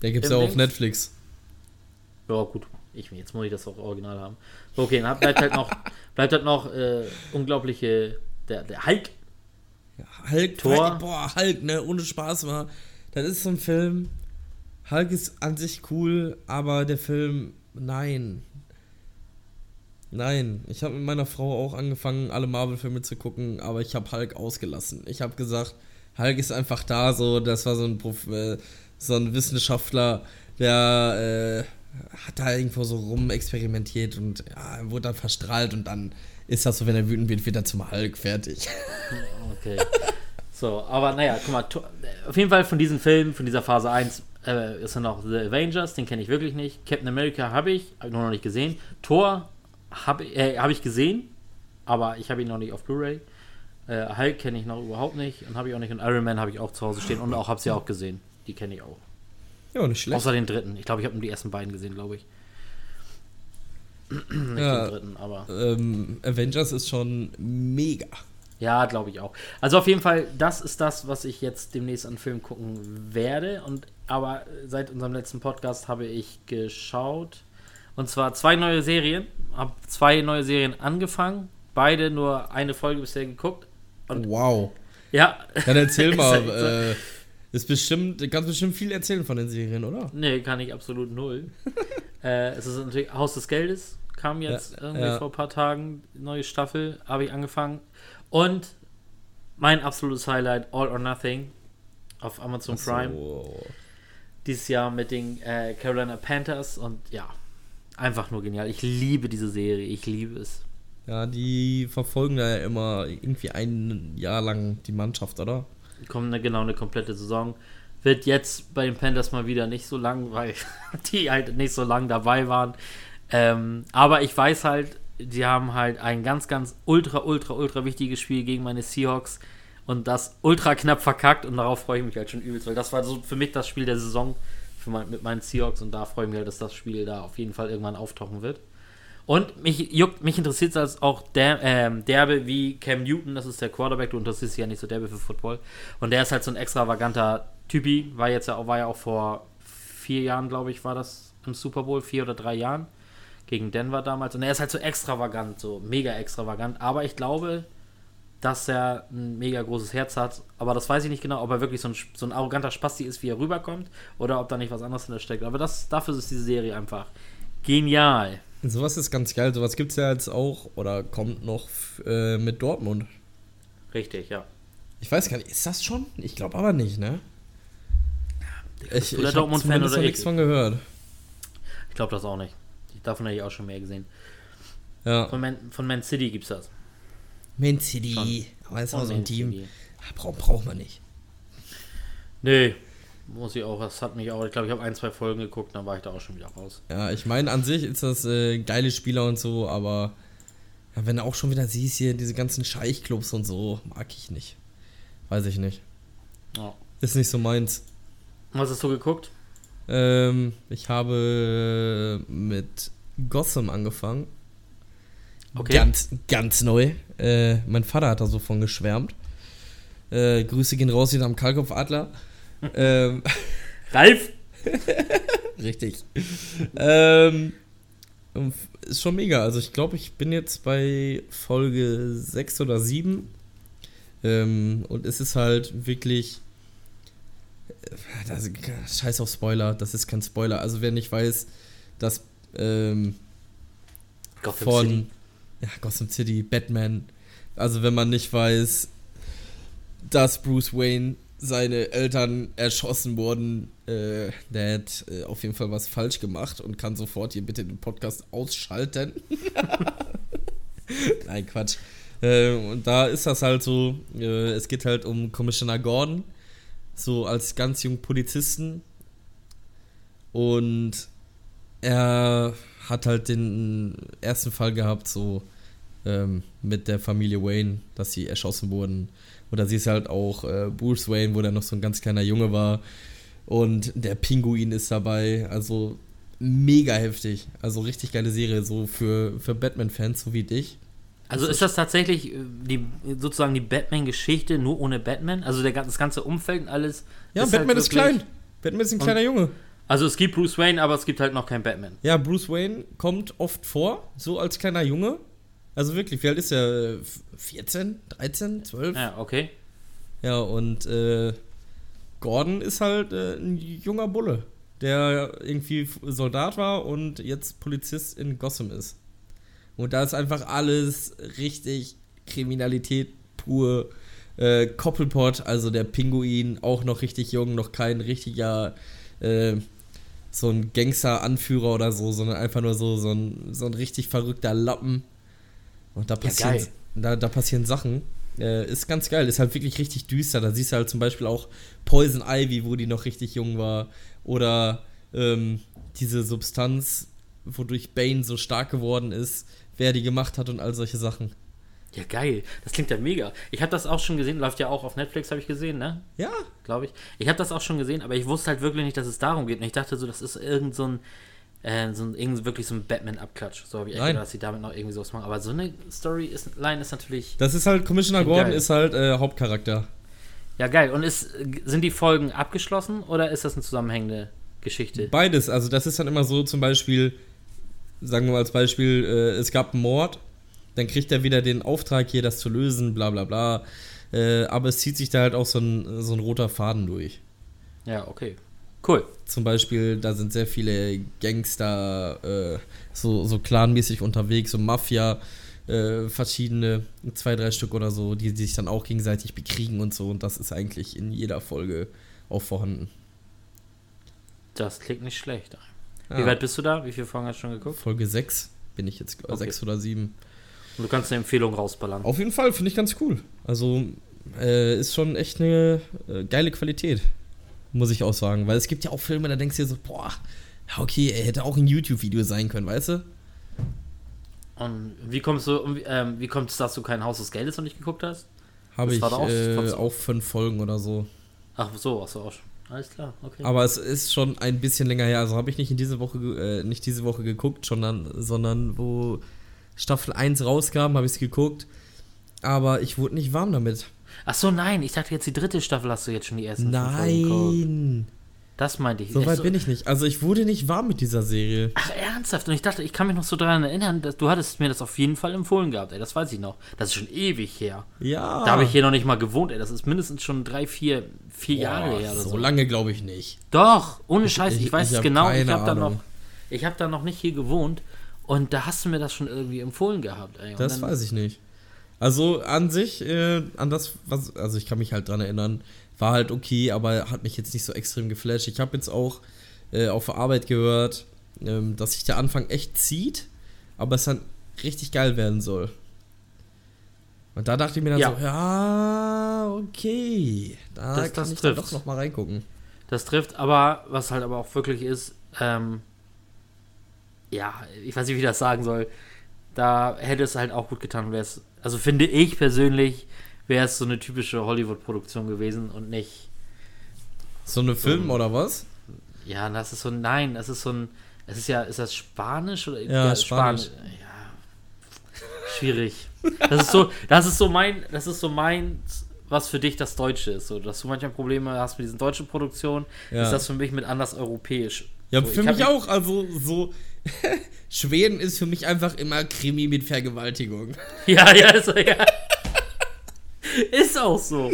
Der gibt's Im ja auf Dings? Netflix. Ja, gut. Ich, jetzt muss ich das auch original haben. Okay, dann bleibt halt noch, bleibt halt noch äh, unglaubliche. Der, der Hulk. Hulk, Thor. boah, Hulk, ne, ohne Spaß war. Das ist so ein Film. Hulk ist an sich cool, aber der Film, nein. Nein, ich habe mit meiner Frau auch angefangen, alle Marvel-Filme zu gucken, aber ich habe Hulk ausgelassen. Ich habe gesagt, Hulk ist einfach da, so, das war so ein, Prof äh, so ein Wissenschaftler, der äh, hat da irgendwo so rumexperimentiert und ja, wurde dann verstrahlt und dann ist das so, wenn er wütend wird, wird er zum Hulk fertig. Okay. So, aber naja, guck mal, auf jeden Fall von diesen Filmen, von dieser Phase 1, äh, ist dann noch The Avengers, den kenne ich wirklich nicht. Captain America habe ich, habe ich noch nicht gesehen. Thor habe äh, hab ich gesehen, aber ich habe ihn noch nicht auf Blu-ray. Äh, Hulk kenne ich noch überhaupt nicht und habe ich auch nicht. Und Iron Man habe ich auch zu Hause stehen und auch habe sie auch gesehen. Die kenne ich auch. Ja, nicht schlecht. Außer den dritten. Ich glaube, ich habe nur die ersten beiden gesehen, glaube ich. Nicht Ja. dritten, aber. ähm, Avengers ist schon mega. Ja, glaube ich auch. Also auf jeden Fall, das ist das, was ich jetzt demnächst an Film gucken werde. Und aber seit unserem letzten Podcast habe ich geschaut. Und zwar zwei neue Serien. Habe zwei neue Serien angefangen. Beide nur eine Folge bisher geguckt. Und Wow. ja. Dann erzähl [laughs] mal, so. äh, ist bestimmt, du kannst bestimmt viel erzählen von den Serien, oder? Nee, kann ich absolut null. [laughs] äh, es ist natürlich Haus des Geldes. Kam jetzt Ja, irgendwie ja. vor ein paar Tagen. Neue Staffel. Habe ich angefangen. Und mein absolutes Highlight, All or Nothing. Auf Amazon Prime. So. dieses Jahr mit den äh, Carolina Panthers und ja, einfach nur genial. Ich liebe diese Serie, ich liebe es. Ja, die verfolgen da ja immer irgendwie ein Jahr lang die Mannschaft, oder? Kommt eine, genau eine komplette Saison. Wird jetzt bei den Panthers mal wieder nicht so lang, weil [laughs] die halt nicht so lang dabei waren. Ähm, aber ich weiß halt, die haben halt ein ganz, ganz ultra, ultra, ultra wichtiges Spiel gegen meine Seahawks und das ultra knapp verkackt und darauf freue ich mich halt schon übelst, weil das war so für mich das Spiel der Saison mein, mit meinen Seahawks und da freue ich mich halt, dass das Spiel da auf jeden Fall irgendwann auftauchen wird. Und mich juckt, mich interessiert es auch der, ähm, derbe wie Cam Newton, das ist der Quarterback, du interessierst dich ja nicht so derbe für Football. Und der ist halt so ein extravaganter Typi, war jetzt ja war ja auch vor vier Jahren, glaube ich, war das im Super Bowl, vier oder drei Jahren, gegen Denver damals. Und er ist halt so extravagant, so mega extravagant. Aber ich glaube, dass er ein mega großes Herz hat. Aber das weiß ich nicht genau, ob er wirklich so ein, so ein arroganter Spasti ist, wie er rüberkommt, oder ob da nicht was anderes hinter steckt. Aber das, dafür ist diese Serie einfach genial. Sowas ist ganz geil. Sowas gibt es ja jetzt auch oder kommt noch äh, mit Dortmund. Richtig, ja. Ich weiß gar nicht, ist das schon? Ich glaube aber nicht, ne? Ich, ich habe zumindest noch nichts von gehört. Ich glaube das auch nicht. Davon hätte ich auch schon mehr gesehen. Ja. Von Man, von Man City gibt's das. Man City. Aber ist Von auch so ein Team. City. Braucht braucht man nicht. Nee, muss ich auch. Das hat mich auch. Ich glaube, ich habe ein, zwei Folgen geguckt, dann war ich da auch schon wieder raus. Ja, ich meine, an sich ist das äh, geile Spieler und so, aber ja, wenn du auch schon wieder siehst hier, diese ganzen Scheichclubs und so, mag ich nicht. Weiß ich nicht. Ja. Ist nicht so meins. Was hast du geguckt? Ähm, ich habe mit Gotham angefangen. Okay. Ganz, ganz neu. Äh, mein Vater hat da so von geschwärmt. Äh, Grüße gehen raus wieder am Kalkopfadler. ähm, [laughs] Ralf? [laughs] Richtig. ähm, ist schon mega. Also ich glaube, ich bin jetzt bei Folge 6 oder 7. Ähm, und es ist halt wirklich. Das, scheiß auf Spoiler, das ist kein Spoiler. Also wer nicht weiß, dass ähm, Gotham von City. ja, Gotham City, Batman. Also wenn man nicht weiß, dass Bruce Wayne seine Eltern erschossen wurden, äh, der hat äh, auf jeden Fall was falsch gemacht und kann sofort hier bitte den Podcast ausschalten. [laughs] Nein, Quatsch. Äh, und da ist das halt so, äh, es geht halt um Commissioner Gordon, so als ganz jungen Polizisten. Und er hat halt den ersten Fall gehabt, so ähm, mit der Familie Wayne, dass sie erschossen wurden. Und da siehst du halt auch äh, Bruce Wayne, wo der noch so ein ganz kleiner Junge war. Und der Pinguin ist dabei. Also mega heftig. Also richtig geile Serie, so für, für Batman-Fans, so wie dich. Also ist das tatsächlich äh, die, sozusagen die Batman-Geschichte nur ohne Batman? Also der, das ganze Umfeld und alles? Ja, Batman halt ist klein. Batman ist ein kleiner Junge. Also es gibt Bruce Wayne, aber es gibt halt noch keinen Batman. Ja, Bruce Wayne kommt oft vor, so als kleiner Junge. Also wirklich, wie alt ist er? 14, 13, 12? Ja, okay. Ja, und äh, Gordon ist halt äh, ein junger Bulle, der irgendwie Soldat war und jetzt Polizist in Gotham ist. Und da ist einfach alles richtig Kriminalität pur. Äh, Koppelpot, also der Pinguin, auch noch richtig jung, noch kein richtiger äh, so ein Gangster-Anführer oder so, sondern einfach nur so, so, ein, so ein richtig verrückter Lappen. Und da passieren, ja, da, da passieren Sachen. Äh, ist ganz geil, ist halt wirklich richtig düster. Da siehst du halt zum Beispiel auch Poison Ivy, wo die noch richtig jung war. Oder ähm, diese Substanz, wodurch Bane so stark geworden ist, wer die gemacht hat und all solche Sachen. Ja, geil. Das klingt ja mega. Ich habe das auch schon gesehen, läuft ja auch auf Netflix, habe ich gesehen, ne? Ja. Glaube ich. Ich habe das auch schon gesehen, aber ich wusste halt wirklich nicht, dass es darum geht. Und ich dachte so, das ist irgend so ein, äh, so ein irgend wirklich so ein Batman-Abklatsch. So habe ich echt gedacht, dass sie damit noch irgendwie sowas machen. Aber so eine Story-Line ist natürlich. Das ist halt, Commissioner Gordon geil. ist halt äh, Hauptcharakter. Ja, geil. Und ist, sind die Folgen abgeschlossen oder ist das eine zusammenhängende Geschichte? Beides. Also, das ist dann immer so, zum Beispiel, sagen wir mal als Beispiel, äh, es gab einen Mord dann kriegt er wieder den Auftrag, hier das zu lösen, bla bla bla. Äh, aber es zieht sich da halt auch so ein, so ein roter Faden durch. Ja, okay. Cool. Zum Beispiel, da sind sehr viele Gangster, äh, so, so clanmäßig unterwegs, so Mafia, äh, verschiedene, zwei, drei Stück oder so, die, die sich dann auch gegenseitig bekriegen und so. Und das ist eigentlich in jeder Folge auch vorhanden. Das klingt nicht schlecht. Wie ja. weit bist du da? Wie viele Folgen hast du schon geguckt? Folge 6 bin ich jetzt, okay. 6 oder 7. Und du kannst eine Empfehlung rausballern. Auf jeden Fall, finde ich ganz cool. Also äh, ist schon echt eine äh, geile Qualität, muss ich auch sagen. Weil es gibt ja auch Filme, da denkst du dir so, boah, okay, er hätte auch ein YouTube-Video sein können, weißt du? Und wie kommst du, ähm, wie kommt es, dass du kein Haus des Geldes noch nicht geguckt hast? Habe ich auch, äh, auch fünf Folgen oder so. Ach so, ach so, auch schon. Alles klar, okay. Aber es ist schon ein bisschen länger her. Also habe ich nicht in diese Woche, äh, nicht diese Woche geguckt, sondern, sondern wo Staffel 1 rauskam, habe ich es geguckt. Aber ich wurde nicht warm damit. Ach so, nein, ich dachte jetzt die dritte Staffel hast du jetzt schon die ersten Nein. Das meinte ich. So weit so bin ich nicht. Also ich wurde nicht warm mit dieser Serie. Ach, ernsthaft? Und ich dachte, ich kann mich noch so daran erinnern, dass du hattest mir das auf jeden Fall empfohlen gehabt, ey. Das weiß ich noch. Das ist schon ewig her. Ja. Da habe ich hier noch nicht mal gewohnt, ey. Das ist mindestens schon drei, vier, vier Boah, Jahre her oder so. So lange glaube ich nicht. Doch, ohne Scheiß, ich, ich weiß ich es genau. Ich habe da noch. Ich habe da noch nicht hier gewohnt und da hast du mir das schon irgendwie empfohlen gehabt. Ey. Das weiß ich nicht. Also an sich, äh, an das, was, also ich kann mich halt dran erinnern, war halt okay, aber hat mich jetzt nicht so extrem geflasht. Ich habe jetzt auch äh, auf der Arbeit gehört, ähm, dass sich der Anfang echt zieht, aber es dann richtig geil werden soll. Und da dachte ich mir dann ja. so, ja, okay, da das, kann das ich trifft. dann doch noch mal reingucken. Das trifft, aber was halt aber auch wirklich ist, ähm, ja, ich weiß nicht, wie ich das sagen soll. Da hätte es halt auch gut getan, wäre es, also finde ich persönlich, wäre es so eine typische Hollywood-Produktion gewesen und nicht. So eine Film so, oder was? Ja, das ist so ein, nein, das ist so ein, es ist ja, ist das Spanisch oder? Ja, ja Spanisch. Spanisch. Ja, schwierig. Das ist so, das ist so mein, das ist so mein, was für dich das Deutsche ist. So, dass du manchmal Probleme hast mit diesen deutschen Produktionen, ja. ist das für mich mit anders europäisch. Ja, so, für mich auch. Also so [laughs] Schweden ist für mich einfach immer Krimi mit Vergewaltigung. Ja, ja, ist, ja. [laughs] ist auch so.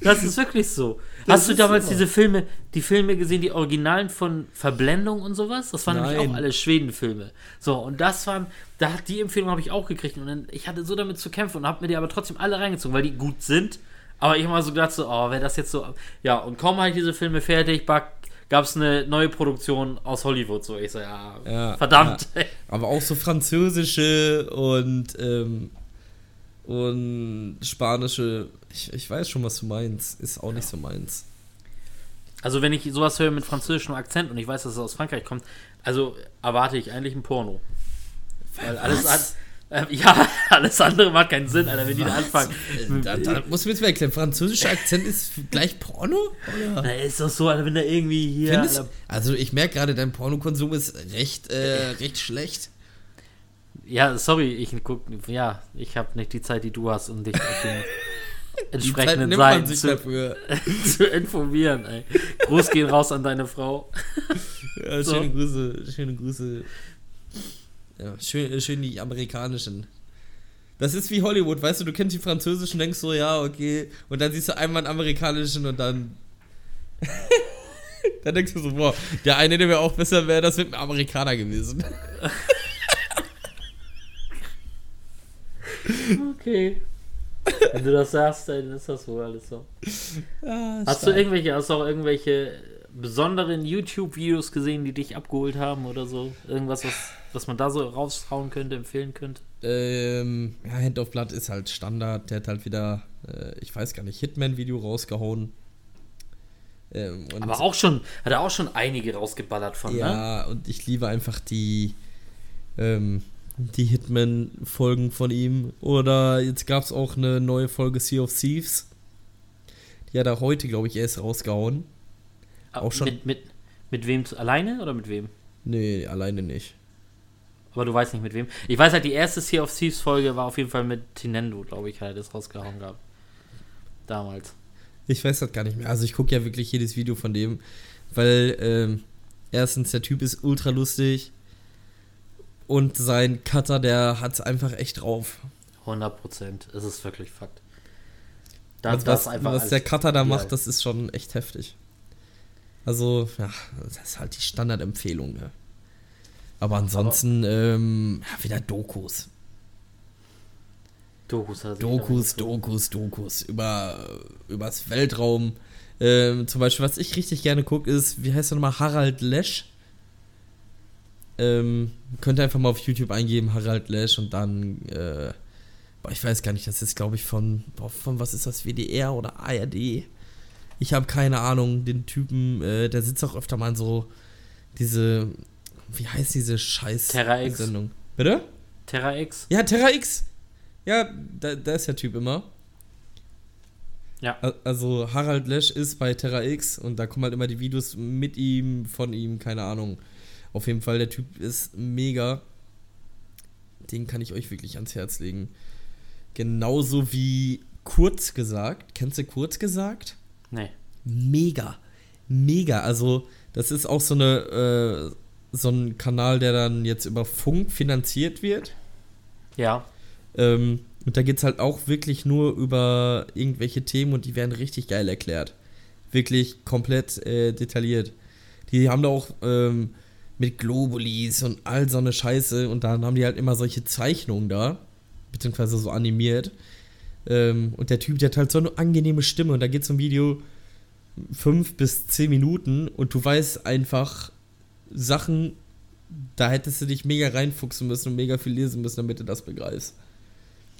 Das ist wirklich so. Das Hast du damals so. diese Filme, die Filme gesehen, die Originalen von Verblendung und sowas? Das waren Nein. nämlich auch alle Schwedenfilme. So, und das waren, da hat die Empfehlung habe ich auch gekriegt und dann, ich hatte so damit zu kämpfen und habe mir die aber trotzdem alle reingezogen, weil die gut sind. Aber ich habe mal so gedacht, so, oh, wäre das jetzt so. Ja, und kaum halt diese Filme fertig, back, gab es eine neue Produktion aus Hollywood. So, ich so, ja, ja verdammt. Ja. Aber auch so französische und, ähm, und spanische. Ich, ich weiß schon, was du meinst. Ist auch nicht so meins. Also, wenn ich sowas höre mit französischem Akzent und ich weiß, dass es aus Frankreich kommt, also erwarte ich eigentlich ein Porno. Weil alles, was? Ähm, ja, [laughs] alles andere macht keinen Sinn, Alter, wenn die da anfangen. Da, da musst du mir jetzt mal erklären, französischer Akzent ist gleich Porno? Oder? Na, ist doch so, Alter, wenn da irgendwie hier. Findest, also ich merke gerade, dein Pornokonsum ist recht, äh, recht schlecht. Ja, sorry, ich guck, ja, ich habe nicht die Zeit, die du hast, um dich auf den [laughs] entsprechenden Seiten zu, [laughs] zu, informieren. Ey. Gruß gehen raus an deine Frau. [laughs] Ja, so. Schöne Grüße, schöne Grüße. Ja, schön, schön die amerikanischen. Das ist wie Hollywood, weißt du, du kennst die französischen, denkst so, ja, okay, und dann siehst du einmal einen amerikanischen und dann. dann denkst du so, boah, der eine, der wäre auch besser wäre, das mit einem Amerikaner gewesen. Okay. Wenn du das sagst, dann ist das wohl alles so. Ja, hast du irgendwelche, hast du auch irgendwelche besonderen YouTube-Videos gesehen, die dich abgeholt haben oder so? Irgendwas, was, was man da so raushauen könnte, empfehlen könnte? Ähm, ja, Hand of Blood ist halt Standard. Der hat halt wieder, äh, ich weiß gar nicht, Hitman-Video rausgehauen. Ähm, Aber auch schon, hat er auch schon einige rausgeballert von, ja, ne? Ja, und ich liebe einfach die, ähm, die Hitman-Folgen von ihm. Oder jetzt gab es auch eine neue Folge Sea of Thieves. Die hat er heute, glaube ich, erst rausgehauen. Ah, auch schon. Mit, mit, mit wem? Alleine oder mit wem? Nee, alleine nicht. Aber du weißt nicht mit wem. Ich weiß halt, die erste Sea of Thieves Folge war auf jeden Fall mit Tinendo, glaube ich, hat er das rausgehauen gehabt. Damals. Ich weiß das gar nicht mehr. Also ich gucke ja wirklich jedes Video von dem, weil ähm, erstens der Typ ist ultra lustig und sein Cutter, der hat es einfach echt drauf. 100 Prozent. Es ist wirklich Fakt. Da, was, was, was der Cutter da macht, das ist schon echt heftig. Also, ja, das ist halt die Standardempfehlung. Ne? Aber ansonsten, Aber ähm, ja, wieder Dokus. Dokus, also Dokus, Dokus, Dokus über übers Weltraum. Ähm, zum Beispiel, was ich richtig gerne gucke, ist, wie heißt er nochmal, Harald Lesch. Ähm, könnt ihr einfach mal auf YouTube eingeben, Harald Lesch und dann, äh, boah, ich weiß gar nicht, das ist glaube ich von, boah, von was ist das, WDR oder ARD? Ich habe keine Ahnung, den Typen, äh, der sitzt auch öfter mal in so diese, wie heißt diese scheiß Terra X. Sendung? Bitte? Terra X? Ja, Terra X. Ja, da, da ist der Typ immer. Ja. Also Harald Lesch ist bei Terra X und da kommen halt immer die Videos mit ihm, von ihm, keine Ahnung. Auf jeden Fall, der Typ ist mega. Den kann ich euch wirklich ans Herz legen. Genauso wie Kurz gesagt. Kennst du Kurz gesagt? Nee. Mega. Mega. Also, das ist auch so eine, äh, so ein Kanal, der dann jetzt über Funk finanziert wird. Ja. Ähm, und da geht es halt auch wirklich nur über irgendwelche Themen und die werden richtig geil erklärt. Wirklich komplett äh, detailliert. Die haben da auch ähm, mit Globulis und all so eine Scheiße und dann haben die halt immer solche Zeichnungen da, beziehungsweise so animiert. Ähm, und der Typ, der hat halt so eine angenehme Stimme und da geht so ein Video fünf bis zehn Minuten und du weißt einfach Sachen, da hättest du dich mega reinfuchsen müssen und mega viel lesen müssen, damit du das begreifst.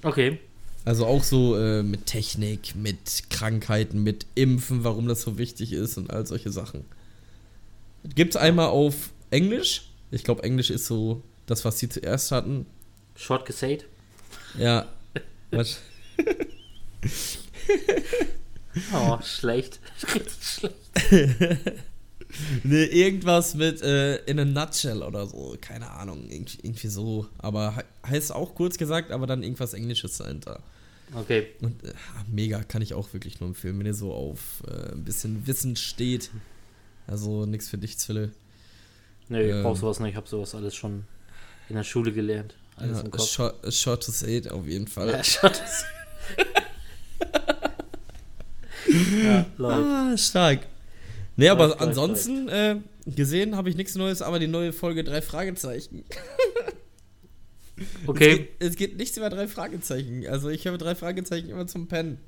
Okay. Also auch so äh, mit Technik, mit Krankheiten, mit Impfen, warum das so wichtig ist und all solche Sachen. Gibt es einmal auf Englisch. Ich glaube, Englisch ist so das, was sie zuerst hatten. Short gesayed? Ja. [laughs] Was? oh, schlecht. [laughs] Richtig schlecht. [laughs] ne, irgendwas mit äh, in a nutshell oder so. Keine Ahnung. Irgendwie, irgendwie so. Aber he heißt auch kurz gesagt, aber dann irgendwas Englisches dahinter. Okay. Und äh, mega, kann ich auch wirklich nur empfehlen, wenn ihr so auf äh, ein bisschen Wissen steht. Also nichts für dich, Zwille. Nee, ich ähm, brauch sowas nicht. Ich habe sowas alles schon in der Schule gelernt. Alles ja, im Kopf. Short, short to say it auf jeden Fall. Ja, short to [laughs] ja, ah, stark. Nee, aber läuft, ansonsten äh, gesehen habe ich nichts Neues, aber die neue Folge drei Fragezeichen. [laughs] okay. Es geht, es geht nichts über drei Fragezeichen. Also ich habe drei Fragezeichen immer zum Pennen.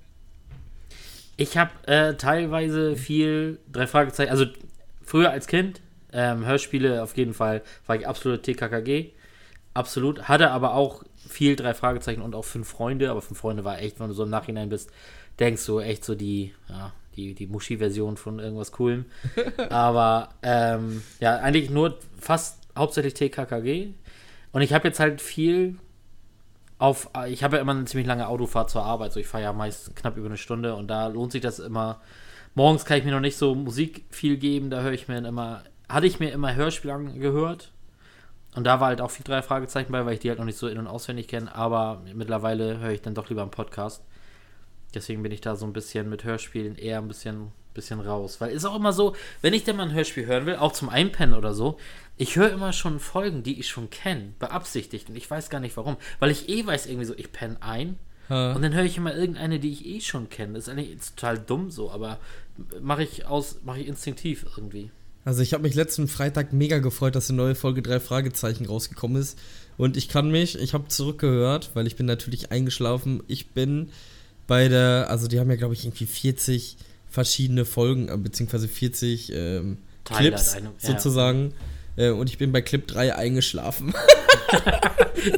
Ich habe äh, teilweise viel drei Fragezeichen. Also früher als Kind ähm, Hörspiele auf jeden Fall war ich absolute TKKG. Absolut. Hatte aber auch viel drei Fragezeichen und auch fünf Freunde. Aber fünf Freunde war echt, wenn du so im Nachhinein bist, denkst du echt so die, ja, die, die Muschi-Version von irgendwas Coolem. [laughs] aber ähm, ja, eigentlich nur fast hauptsächlich TKKG. Und ich habe jetzt halt viel auf, ich habe ja immer eine ziemlich lange Autofahrt zur Arbeit. So, ich fahre ja meist knapp über eine Stunde und da lohnt sich das immer. Morgens kann ich mir noch nicht so Musik viel geben, da höre ich mir immer hatte ich mir immer Hörspiele angehört. Und da war halt auch viel drei Fragezeichen bei, weil ich die halt noch nicht so in- und auswendig kenne. Aber mittlerweile höre ich dann doch lieber einen Podcast. Deswegen bin ich da so ein bisschen mit Hörspielen eher ein bisschen, bisschen raus. Weil ist auch immer so, wenn ich denn mal ein Hörspiel hören will, auch zum Einpennen oder so, ich höre immer schon Folgen, die ich schon kenne, beabsichtigt. Und ich weiß gar nicht warum. Weil ich eh weiß irgendwie so, ich penne ein. Ha. Und dann höre ich immer irgendeine, die ich eh schon kenne. Das ist eigentlich total dumm so, aber mache ich aus, mache ich instinktiv irgendwie. Also ich habe mich letzten Freitag mega gefreut, dass eine neue Folge drei Fragezeichen rausgekommen ist. Und ich kann mich, ich habe zurückgehört, weil ich bin natürlich eingeschlafen. Ich bin bei der, also die haben ja glaube ich irgendwie 40 verschiedene Folgen, äh, beziehungsweise 40 ähm, Clips hat eine- ja. sozusagen. Äh, und ich bin bei Clip 3 eingeschlafen. [laughs]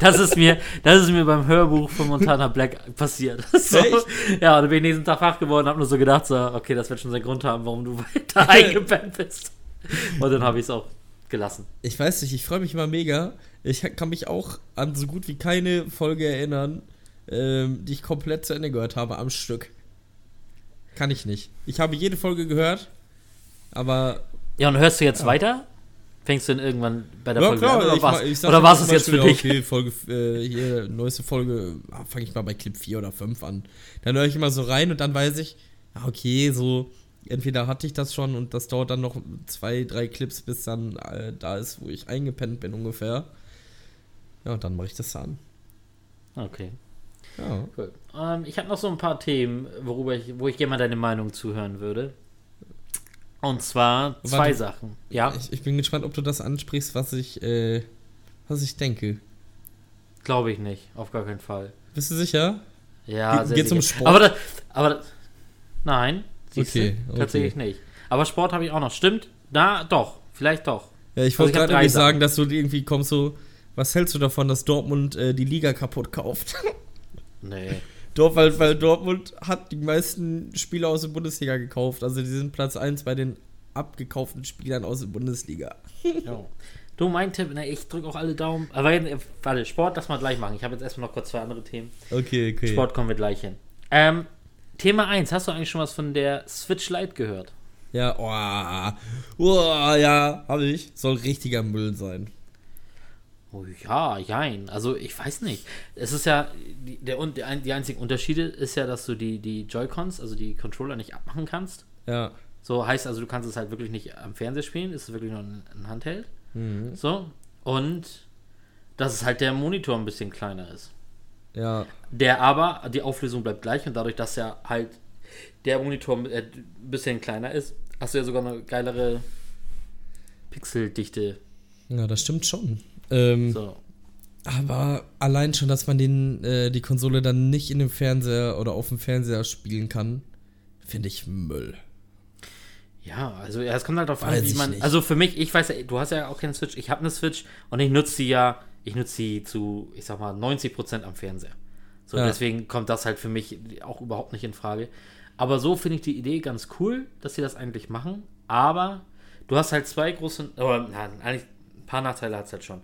Das ist mir, das ist mir beim Hörbuch von Montana Black passiert. [laughs] So, ja, und dann bin ich nächsten Tag wach geworden und habe nur so gedacht, so, okay, das wird schon seinen Grund haben, warum du [laughs] weiter eingepennt bist. [laughs] Und dann habe ich es auch gelassen. Ich weiß nicht, ich freue mich immer mega. Ich kann mich auch an so gut wie keine Folge erinnern, ähm, die ich komplett zu Ende gehört habe am Stück. Kann ich nicht. Ich habe jede Folge gehört, aber Ja, und hörst du jetzt Ja. weiter? Fängst du denn irgendwann bei der ja, Folge an? Oder ich was, ma- ich oder zum ist jetzt für dich? Okay, Folge, äh, hier, neueste Folge, ah, fange ich mal bei Clip 4 oder 5 an. Dann höre ich immer so rein und dann weiß ich, ah, okay, so, entweder hatte ich das schon und das dauert dann noch zwei, drei Clips, bis dann äh, da ist, wo ich eingepennt bin ungefähr. Ja, und dann mache ich das an. Okay, Ja. cool. Ähm, ich habe noch so ein paar Themen, worüber ich, wo ich gerne mal deine Meinung zuhören würde. Und zwar zwei Warte. Sachen. Ja, Ich, ich bin gespannt, ob du das ansprichst, was ich, äh, was ich denke. glaube ich nicht. Auf gar keinen Fall. Bist du sicher? Ja, Ge- sehr geht's um sicher. Sport? Aber, das, aber das, nein, siehst Okay, okay. tatsächlich nicht. Aber Sport habe ich auch noch. Stimmt? Na, doch. Vielleicht doch. Ja, ich Also wollte gerade Sachen. sagen, dass du irgendwie kommst so, was hältst du davon, dass Dortmund äh, die Liga kaputt kauft? [laughs] Nee. Dort, weil, weil Dortmund hat die meisten Spieler aus der Bundesliga gekauft. Also die sind Platz 1 bei den abgekauften Spielern aus der Bundesliga. Ja. Du, mein Tipp, ne, ich drücke auch alle Daumen. Aber äh, warte, Sport, lass mal gleich machen. Ich habe jetzt erstmal noch kurz zwei andere Themen. Okay, okay. Sport kommen wir gleich hin. Ähm, Thema 1, hast du eigentlich schon was von der Switch Lite gehört? Ja, oh, oh ja, habe ich. Soll richtiger Müll sein. Oh, ja, jein. Also ich weiß nicht. Es ist ja, die, der, und die, ein- die einzigen Unterschiede ist ja, dass du die, die Joy-Cons, also die Controller nicht abmachen kannst. Ja. So heißt also, du kannst es halt wirklich nicht am Fernseher spielen, es ist wirklich nur ein, ein Handheld. So. Und dass es halt der Monitor ein bisschen kleiner ist. Ja. Der aber, die Auflösung bleibt gleich und dadurch, dass ja halt der Monitor äh, ein bisschen kleiner ist, hast du ja sogar eine geilere Pixeldichte. Ja, das stimmt schon. Ähm, So. Aber allein schon, dass man den, äh, die Konsole dann nicht in dem Fernseher oder auf dem Fernseher spielen kann, finde ich Müll. Ja, also ja, es kommt halt darauf an, wie man. nicht. Also für mich, ich weiß ja, du hast ja auch keine Switch, ich habe eine Switch und ich nutze sie ja, ich nutze sie zu, ich sag mal, 90% am Fernseher. So, Ja. deswegen kommt das halt für mich auch überhaupt nicht in Frage. Aber so finde ich die Idee ganz cool, dass sie das eigentlich machen. Aber du hast halt zwei große, oder nein, eigentlich ein paar Nachteile hat es halt schon.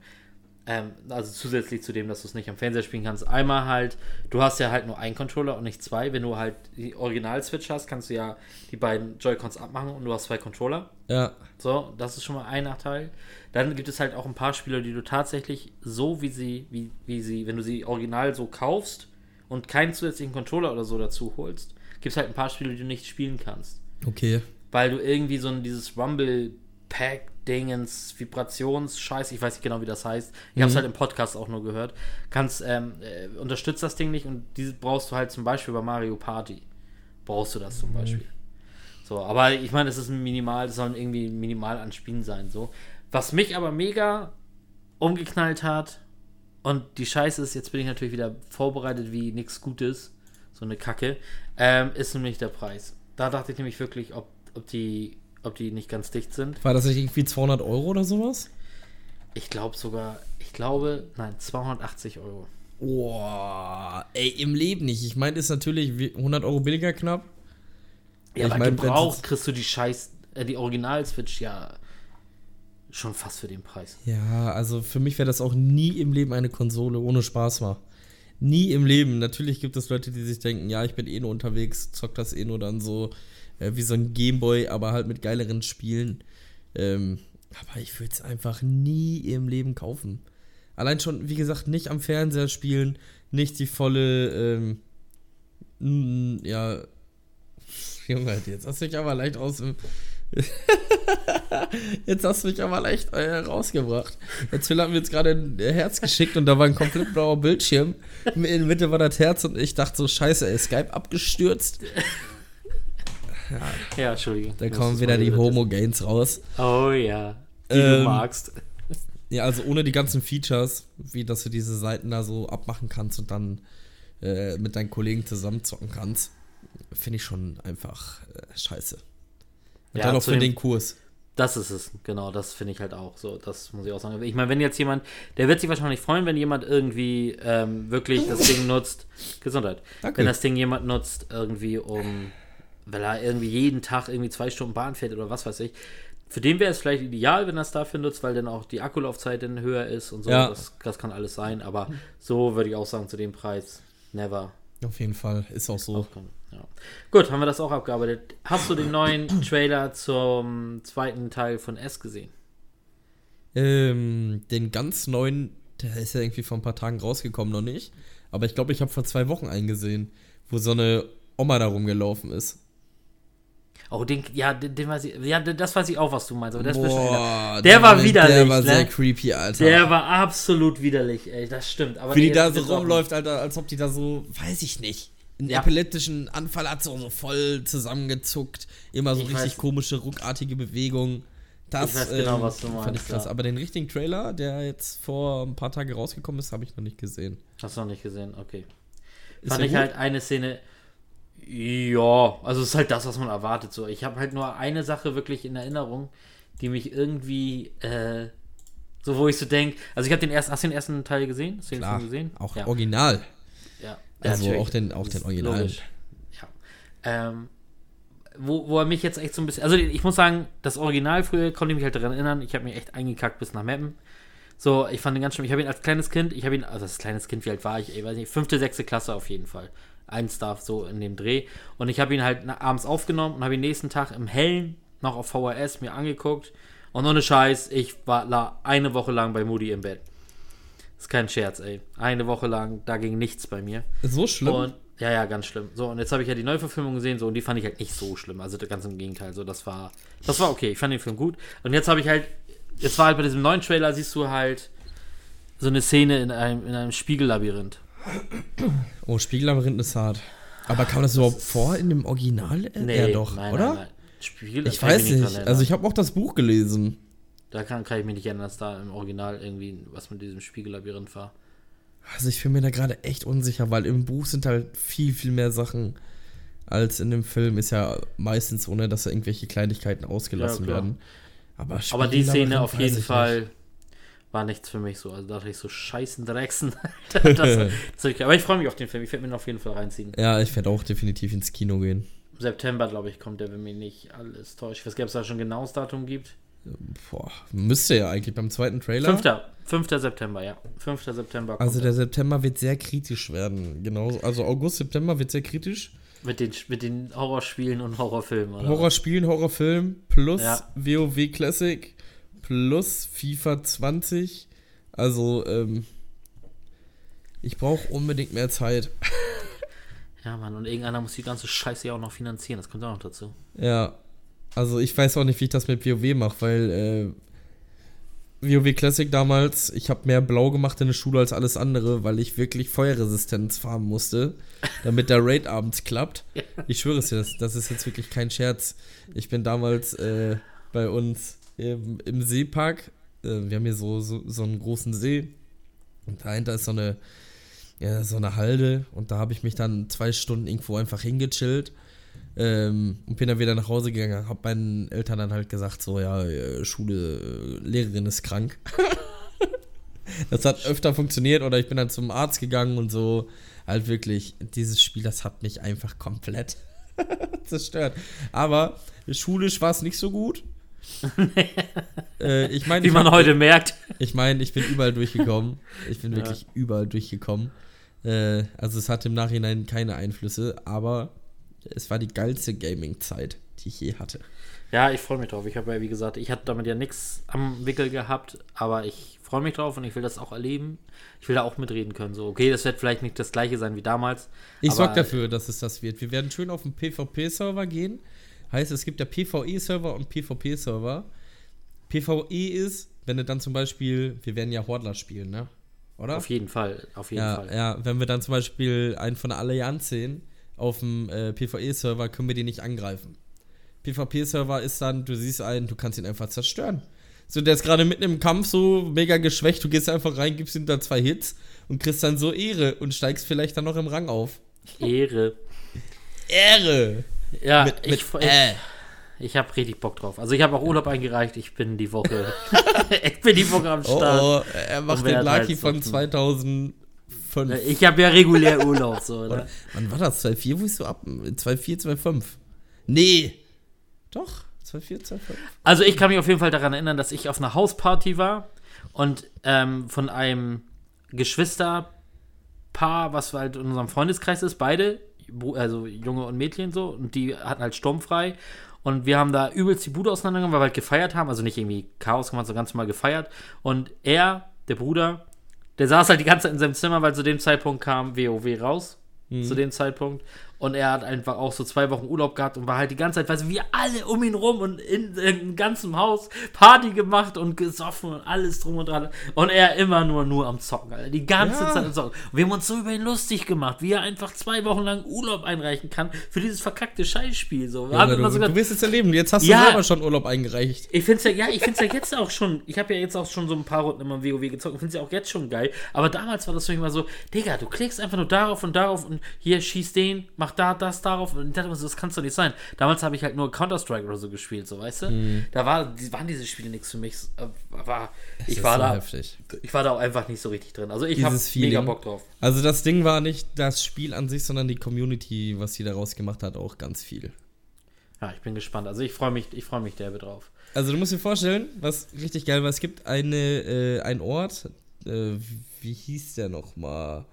Ähm, also zusätzlich zu dem, dass du es nicht am Fernseher spielen kannst. Einmal halt, du hast ja halt nur einen Controller und nicht zwei. Wenn du halt die Original-Switch hast, kannst du ja die beiden Joy-Cons abmachen und du hast zwei Controller. Ja. So, das ist schon mal ein Nachteil. Dann gibt es halt auch ein paar Spiele, die du tatsächlich so, wie sie, wie, wie sie, wenn du sie original so kaufst und keinen zusätzlichen Controller oder so dazu holst, gibt es halt ein paar Spiele, die du nicht spielen kannst. Okay. Weil du irgendwie so ein dieses Rumble-Pack-Dingens, Vibrations-Scheiß, ich weiß nicht genau, wie das heißt. Ich habe es halt im Podcast auch nur gehört. Kannst, ähm, äh, unterstützt das Ding nicht und diese brauchst du halt zum Beispiel bei Mario Party. Brauchst du das zum Beispiel. So, aber ich meine, es ist ein minimal, es sollen irgendwie minimal an Spielen sein, so. Was mich aber mega umgeknallt hat und die Scheiße ist, jetzt bin ich natürlich wieder vorbereitet wie nichts Gutes, so eine Kacke, ähm, ist nämlich der Preis. Da dachte ich nämlich wirklich, ob, ob, die, ob die nicht ganz dicht sind. War das nicht irgendwie 200 Euro oder sowas? Ich glaube sogar, ich glaube, nein, 280 Euro. Boah, ey, im Leben nicht. Ich meine, ist natürlich wie- 100 Euro billiger knapp. Ja, Ich aber mein, gebraucht kriegst du die Scheiß, äh, die Original-Switch ja schon fast für den Preis. Ja, also für mich wäre das auch nie im Leben eine Konsole ohne Spaß war. Nie im Leben. Natürlich gibt es Leute, die sich denken, ja, ich bin eh nur unterwegs, zock das eh nur dann so äh, wie so ein Gameboy, aber halt mit geileren Spielen. Ähm, Aber ich würde es einfach nie im Leben kaufen. Allein schon, wie gesagt, nicht am Fernseher spielen, nicht die volle, ähm, ja, Junge, jetzt hast du mich aber leicht aus dem. [laughs] jetzt hast du mich aber leicht äh, rausgebracht. Jetzt Phil hat mir jetzt gerade ein Herz geschickt und da war ein komplett blauer Bildschirm. In der Mitte war das Herz und ich dachte so, scheiße, ey, Skype abgestürzt. Ja, ja Entschuldigung. Da kommen wieder die Homo-Gains raus. Oh ja, die Ähm, du magst. [laughs] Ja, also ohne die ganzen Features, wie dass du diese Seiten da so abmachen kannst und dann äh, mit deinen Kollegen zusammen zocken kannst, finde ich schon einfach äh, scheiße. Und Ja, dann auch für den Kurs. Das ist es, genau, das finde ich halt auch so. Das muss ich auch sagen. Ich meine, wenn jetzt jemand, der wird sich wahrscheinlich freuen, wenn jemand irgendwie ähm, wirklich das Ding nutzt. Gesundheit. Danke. Wenn das Ding jemand nutzt, irgendwie um, weil er irgendwie jeden Tag irgendwie zwei Stunden Bahn fährt oder was weiß ich. Für den wäre es vielleicht ideal, wenn er es dafür nutzt, weil dann auch die Akkulaufzeit dann höher ist und so. Ja. Das, das kann alles sein, aber so würde ich auch sagen, zu dem Preis, never. Auf jeden Fall, ist auch so. Ja. Gut, haben wir das auch abgearbeitet. Hast du den neuen [clears throat] Trailer zum zweiten Teil von S gesehen? Ähm, den ganz neuen, der ist ja irgendwie vor ein paar Tagen rausgekommen, noch nicht. Aber ich glaube, ich habe vor zwei Wochen eingesehen, wo so eine Oma da rumgelaufen ist. Oh, den, ja, den, weiß ich, ja, das weiß ich auch, was du meinst. Aber der, ist wieder, Boah, der war widerlich, Der war ne? sehr creepy, Alter. der war absolut widerlich, ey, das stimmt. Aber Wie die da so ist rumläuft, Alter, als ob die da so, weiß ich nicht, einen Ja. epileptischen Anfall hat, so, so voll zusammengezuckt. Immer so Ich richtig weiß. komische, ruckartige Bewegungen. Das Ich weiß genau, ähm, was du fand ich meinst, krass. ja. Aber den richtigen Trailer, der jetzt vor ein paar Tagen rausgekommen ist, habe ich noch nicht gesehen. Hast du noch nicht gesehen, okay. Ist Fand ich gut? halt eine Szene. Ja, also es ist halt das, was man erwartet. So, ich habe halt nur eine Sache wirklich in Erinnerung, die mich irgendwie, äh, so wo ich so denke. Also ich habe den ersten, hast du den ersten Teil gesehen? Hast du den Klar, Film gesehen? auch ja. original. ja. Also natürlich. auch den, auch den ist Originalen. logisch. Ja. Ähm, wo, wo er mich jetzt echt so ein bisschen. Also ich muss sagen, das Original früher konnte ich mich halt daran erinnern. Ich habe mich echt eingekackt bis nach Mappen. So, ich fand ihn ganz schlimm. Ich habe ihn als kleines Kind, ich habe ihn, also als kleines Kind, wie alt war ich? Ich weiß nicht, fünfte, sechste Klasse auf jeden Fall. Ein Star so in dem Dreh. Und ich habe ihn halt abends aufgenommen und habe ihn nächsten Tag im Hellen noch auf VHS mir angeguckt. Und ohne Scheiß, ich war la- eine Woche lang bei Moody im Bett. Ist kein Scherz, ey. Eine Woche lang, da ging nichts bei mir. So schlimm. Und ja, ja, ganz schlimm. So, und jetzt habe ich ja die Neuverfilmung gesehen, so, und die fand ich halt nicht so schlimm. Also ganz im Gegenteil. So, das war, das war okay. Ich fand den Film gut. Und jetzt habe ich halt, jetzt war halt bei diesem neuen Trailer, siehst du halt so eine Szene in einem, in einem Spiegellabyrinth. Oh, Spiegellabyrinth ist hart. Aber kam das überhaupt vor in dem Original? Nee, ja, doch, nein, oder? Nein, nein. Spiegel, Ich weiß nicht. Also ich habe auch das Buch gelesen. da kann, kann ich mich nicht erinnern, dass da im Original irgendwie was mit diesem Spiegellabyrinth war. Also ich bin mir da gerade echt unsicher, weil im Buch sind halt viel, viel mehr Sachen als in dem Film. Ist ja meistens ohne, dass da irgendwelche Kleinigkeiten ausgelassen Ja, werden. Aber, Aber die Szene auf jeden Fall war nichts für mich so. Also da dachte ich so, scheißen Drecksen. [laughs] das, das, [laughs] das, aber ich freue mich auf den Film. Ich werde mir ihn auf jeden Fall reinziehen. Ja, ich werde auch definitiv ins Kino gehen. September, glaube ich, kommt der, wenn mich nicht alles täuscht. Ich weiß gar nicht, ob es da schon ein genaues Datum gibt. Boah, müsste ja eigentlich beim zweiten Trailer. 5. 5. September, ja. 5. September kommt Also der er. September wird sehr kritisch werden. Genau. Also August, September wird sehr kritisch. mit, den, mit den Horrorspielen und Horrorfilmen. Oder? Horrorspielen, Horrorfilm plus Ja. WoW Classic plus FIFA 20. Also, ähm, ich brauche unbedingt mehr Zeit. [laughs] Ja, Mann, und irgendeiner muss die ganze Scheiße ja auch noch finanzieren. Das kommt auch noch dazu. Ja. Also ich weiß auch nicht, wie ich das mit WoW mache, weil äh, WoW Classic damals, ich habe mehr blau gemacht in der Schule als alles andere, weil ich wirklich Feuerresistenz farmen musste, [laughs] damit der Raid abends klappt. Ich schwöre es dir, das, das ist jetzt wirklich kein Scherz. Ich bin damals äh, bei uns im, im Seepark, äh, wir haben hier so, so, so einen großen See und dahinter ist so eine, ja, so eine Halde und da habe ich mich dann zwei Stunden irgendwo einfach hingechillt ähm, und bin dann wieder nach Hause gegangen. Hab meinen Eltern dann halt gesagt, so, ja, äh, Schule, äh, Lehrerin ist krank. [laughs] das hat öfter funktioniert oder ich bin dann zum Arzt gegangen und so. Halt wirklich, dieses Spiel, das hat mich einfach komplett [laughs] zerstört. Aber schulisch war es nicht so gut. [laughs] äh, ich meine, Wie ich man hab- heute merkt. ich meine, ich bin überall durchgekommen. Ich bin Ja. wirklich überall durchgekommen. Äh, also es hat im Nachhinein keine Einflüsse, aber es war die geilste Gaming-Zeit, die ich je hatte. Ja, ich freue mich drauf. Ich habe ja, wie gesagt, ich hatte damit ja nichts am Wickel gehabt, aber ich freue mich drauf und ich will das auch erleben. Ich will da auch mitreden können. So, okay, das wird vielleicht nicht das gleiche sein wie damals. Ich sorge dafür, dass es das wird. Wir werden schön auf den PvP-Server gehen. Heißt, es gibt ja PvE-Server und PvP-Server. PvE ist, wenn du dann zum Beispiel, wir werden ja Hordler spielen, ne? Oder? Auf jeden Fall, auf jeden ja, Fall. ja, wenn wir dann zum Beispiel einen von der Allianz sehen, auf dem äh, PvE-Server, können wir den nicht angreifen. PvP-Server ist dann, du siehst einen, du kannst ihn einfach zerstören. So, der ist gerade mitten im Kampf so mega geschwächt, du gehst einfach rein, gibst ihm da zwei Hits und kriegst dann so Ehre und steigst vielleicht dann noch im Rang auf. Ehre. Ehre! Ja, mit, mit ich, ich, äh. ich habe richtig Bock drauf. Also ich habe auch Urlaub eingereicht. Ich bin die Woche, [laughs] [laughs] ich bin die Woche am Oh, Start. oh, er macht den Lucky halt von so- 2005. Ich habe ja regulär Urlaub so. Ne? Wann war das? 2,4? Wo ist du ab? 2,4, 2,5? Nee! Doch, 2,4, 2,5. Also ich kann mich auf jeden Fall daran erinnern, dass ich auf einer Hausparty war und ähm, von einem Geschwisterpaar, was halt in unserem Freundeskreis ist, beide, also Junge und Mädchen so, und die hatten halt sturmfrei. Und wir haben da übelst die Bude auseinandergenommen, weil wir halt gefeiert haben. Also nicht irgendwie Chaos gemacht, sondern ganz normal gefeiert. Und er, der Bruder, der saß halt die ganze Zeit in seinem Zimmer, weil zu dem Zeitpunkt kam WoW raus. Zu dem Zeitpunkt. Und er hat einfach auch so zwei Wochen Urlaub gehabt und war halt die ganze Zeit, weißt du, wir alle um ihn rum und in, in ganzem Haus Party gemacht und gesoffen und alles drum und dran. Und er immer nur, nur am Zocken, Alter. Die ganze Ja. Zeit am Zocken. Und wir haben uns so über ihn lustig gemacht, wie er einfach zwei Wochen lang Urlaub einreichen kann für dieses verkackte Scheißspiel. So. Ja, du, sogar du wirst es erleben. Jetzt hast Ja. du selber schon Urlaub eingereicht. ich finde es ja, ja, ich finde ja jetzt auch schon, ich habe ja jetzt auch schon so ein paar Runden immer WoW gezockt und finde es ja auch jetzt schon geil. Aber damals war das für mich mal so, Digga, du klickst einfach nur darauf und darauf und hier schieß den, mach da, das, darauf. Und ich dachte immer so, das kannst doch nicht sein. Damals habe ich halt nur Counter-Strike oder so gespielt, so, weißt du? Da war, die, waren diese Spiele nichts für mich. Aber Das ich war so da, heftig. ich war da auch einfach nicht so richtig drin. Also ich habe mega. Bock drauf. Also das Ding war nicht das Spiel an sich, sondern die Community, was sie daraus gemacht hat, auch ganz viel. Ja, ich bin gespannt. Also ich freue mich, ich freue mich derbe drauf. Also du musst dir vorstellen, was richtig geil war, es gibt eine, äh, einen Ort, äh, wie hieß der nochmal?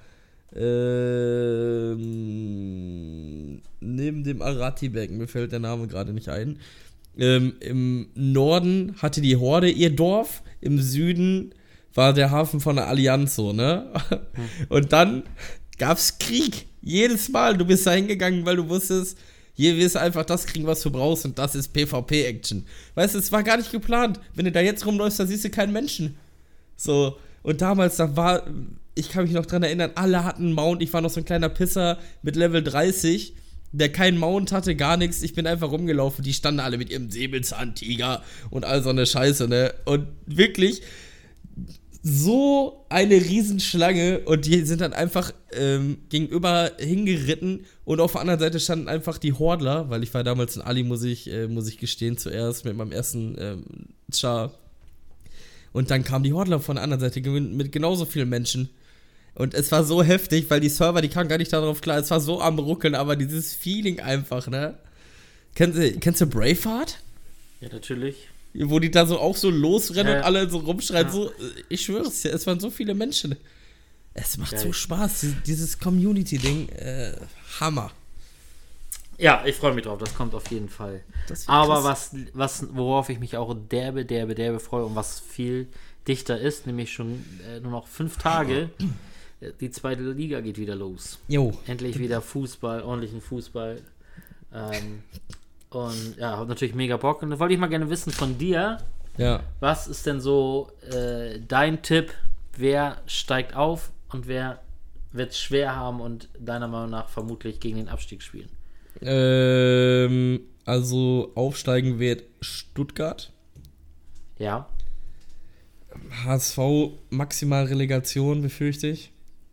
Ähm, neben dem Arati-Becken, mir fällt der Name gerade nicht ein. Ähm, Im Norden hatte die Horde ihr Dorf, im Süden war der Hafen von der Allianz so, ne? [laughs] Und dann gab's Krieg. Jedes Mal, du bist da hingegangen, weil du wusstest, hier wirst du einfach das kriegen, was du brauchst und das ist PvP-Action. Weißt du, es war gar nicht geplant. Wenn du da jetzt rumläufst, da siehst du keinen Menschen. So, und damals, da war, ich kann mich noch dran erinnern, alle hatten einen Mount. Ich war noch so ein kleiner Pisser mit Level 30, der keinen Mount hatte, gar nichts. Ich bin einfach rumgelaufen. Die standen alle mit ihrem Säbelzahntiger und all so eine Scheiße, ne? Und wirklich so eine Riesenschlange und die sind dann einfach ähm, gegenüber hingeritten und auf der anderen Seite standen einfach die Hordler, weil ich war damals in Ali, muss ich, äh, muss ich gestehen, zuerst mit meinem ersten ähm, Char. Und dann kamen die Hordler von der anderen Seite mit genauso vielen Menschen. Und es war so heftig, weil die Server, die kamen gar nicht darauf klar. Es war so am Ruckeln, aber dieses Feeling einfach, ne? Kennst du, kennst du Braveheart? Ja, natürlich. Wo die da so auch so losrennen Ja. und alle so rumschreien. Ja. So, ich schwör's dir, es waren so viele Menschen. Es macht Geil. so Spaß, die- dieses Community-Ding. Äh, Hammer. Ja, ich freue mich drauf, das kommt auf jeden Fall. Aber krass. was, was, worauf ich mich auch derbe, derbe, derbe freue und was viel dichter ist, nämlich schon äh, nur noch fünf Tage, äh, die zweite Liga geht wieder los. Jo. Endlich wieder Fußball, ordentlichen Fußball. Ähm, und ja, hab natürlich mega Bock. Und da wollte ich mal gerne wissen von dir, Ja. was ist denn so äh, dein Tipp? Wer steigt auf und wer wird es schwer haben und deiner Meinung nach vermutlich gegen den Abstieg spielen? Ähm, also aufsteigen wird Stuttgart. Ja, HSV maximal Relegation, befürchte ich.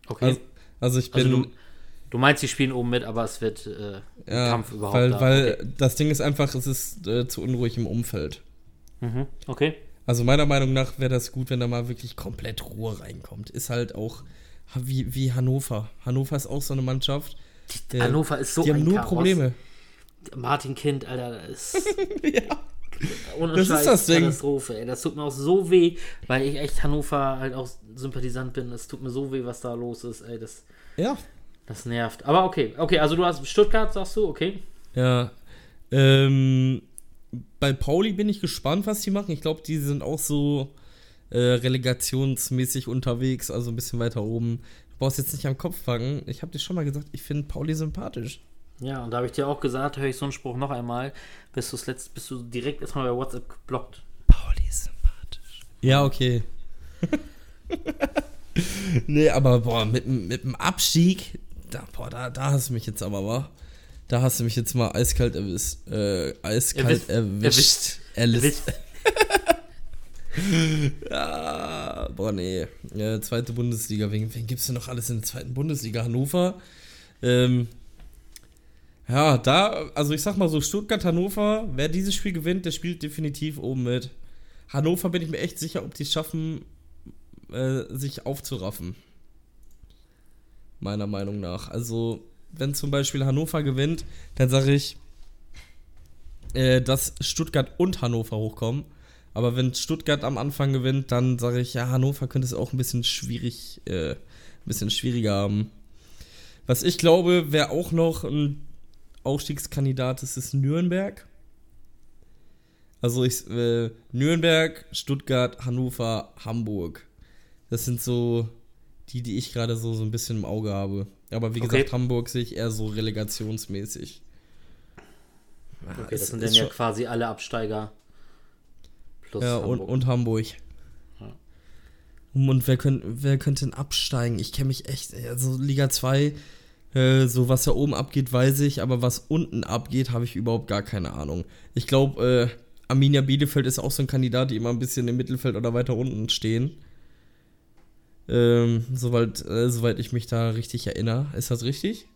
Okay. Also, also ich bin. Also du, du meinst, sie spielen oben mit, aber es wird äh, ja, Kampf überhaupt weil, da. weil okay. das Ding ist einfach, es ist äh, zu unruhig im Umfeld. Mhm. okay. Also meiner Meinung nach wäre das gut, wenn da mal wirklich komplett Ruhe reinkommt. Ist halt auch wie, wie Hannover. Hannover ist auch so eine Mannschaft. Die, äh, Hannover ist so die haben nur Chaos. Probleme. Martin Kind, Alter, ist [laughs] ja. Ohne Das ist das Ding. Katastrophe. Ey. Das tut mir auch so weh, weil ich echt Hannover halt auch Sympathisant bin. Es tut mir so weh, was da los ist. Ey, das, Ja. das nervt. Aber okay, okay, also du hast Stuttgart, sagst du, okay. Ja. Ähm, bei Pauli bin ich gespannt, was die machen. Ich glaube, die sind auch so äh, relegationsmäßig unterwegs, also ein bisschen weiter oben. Du brauchst jetzt nicht am Kopf fangen. Ich habe dir schon mal gesagt, ich finde Pauli sympathisch. Ja, und da habe ich dir auch gesagt, höre ich so einen Spruch noch einmal, bist, du's letzt, bist du direkt erstmal bei WhatsApp geblockt. Pauli ist sympathisch. Ja, okay. [laughs] nee, aber boah, mit, mit dem Abstieg, da, boah, da, da hast du mich jetzt aber, wa? Da hast du mich jetzt mal eiskalt erwischt. Äh, eiskalt erwischt. Erwischt. [laughs] ja, boah, nee. Ja, zweite Bundesliga. Wen, wen gibt's denn noch alles in der zweiten Bundesliga? Hannover. Ähm, ja, da, also ich sag mal so, Stuttgart-Hannover, wer dieses Spiel gewinnt, der spielt definitiv oben mit. Hannover bin ich mir echt sicher, ob die es schaffen, äh, sich aufzuraffen. Meiner Meinung nach. Also, wenn zum Beispiel Hannover gewinnt, dann sage ich, äh, dass Stuttgart und Hannover hochkommen. Aber wenn Stuttgart am Anfang gewinnt, dann sage ich, ja, Hannover könnte es auch ein bisschen schwierig, äh, ein bisschen schwieriger haben. Was ich glaube, wer auch noch ein Aufstiegskandidat ist, ist Nürnberg. Also ich, äh, Nürnberg, Stuttgart, Hannover, Hamburg. Das sind so die, die ich gerade so, so ein bisschen im Auge habe. Aber wie Okay. gesagt, Hamburg sehe ich eher so relegationsmäßig. Okay, es das sind dann ja quasi alle Absteiger. Plus Ja, und, Hamburg. und Hamburg. Ja. Und wer, könnt, wer könnte denn absteigen? Ich kenne mich echt, also Liga 2, äh, so was da oben abgeht, weiß ich, aber was unten abgeht, habe ich überhaupt gar keine Ahnung. Ich glaube, äh, Arminia Bielefeld ist auch so ein Kandidat, die immer ein bisschen im Mittelfeld oder weiter unten stehen. Ähm, soweit, äh, soweit ich mich da richtig erinnere. Ist das richtig?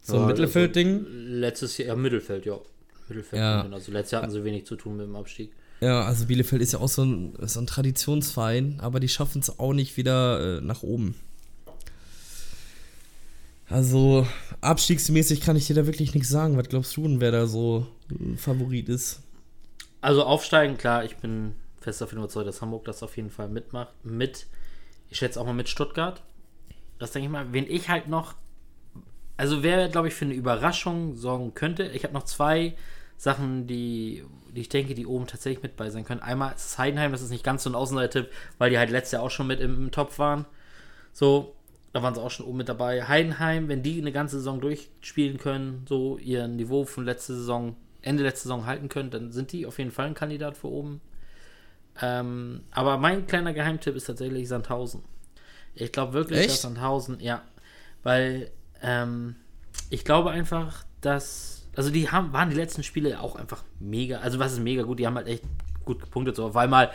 So ein Ja, Mittelfeldding? Also, letztes Jahr, ja, Mittelfeld, ja. Mittelfeld. Ja. Also letztes Jahr hatten sie wenig zu tun mit dem Abstieg. Ja, also Bielefeld ist ja auch so ein, so ein Traditionsverein, aber die schaffen es auch nicht wieder äh, nach oben. Also, abstiegsmäßig kann ich dir da wirklich nichts sagen. Was glaubst du denn, wer da so Favorit ist? Also aufsteigen, klar, ich bin fest davon überzeugt, dass Hamburg das auf jeden Fall mitmacht. Mit, ich schätze auch mal mit Stuttgart. Das denke ich mal, wen ich halt noch, also wer, glaube ich, für eine Überraschung sorgen könnte. Ich habe noch zwei Sachen, die, die ich denke, die oben tatsächlich mit bei sein können. Einmal ist Heidenheim, das ist nicht ganz so ein Außenseiter-Tipp, weil die halt letztes Jahr auch schon mit im, im Topf waren. So, da waren sie auch schon oben mit dabei. Heidenheim, wenn die eine ganze Saison durchspielen können, so ihr Niveau von letzter Saison, Ende letzter Saison halten können, dann sind die auf jeden Fall ein Kandidat für oben. Ähm, aber mein kleiner Geheimtipp ist tatsächlich Sandhausen. Ich glaube wirklich, Echt? dass Sandhausen, ja, weil ähm, ich glaube einfach, dass, also die haben, waren die letzten Spiele auch einfach mega, also was ist mega gut, die haben halt echt gut gepunktet, so auf einmal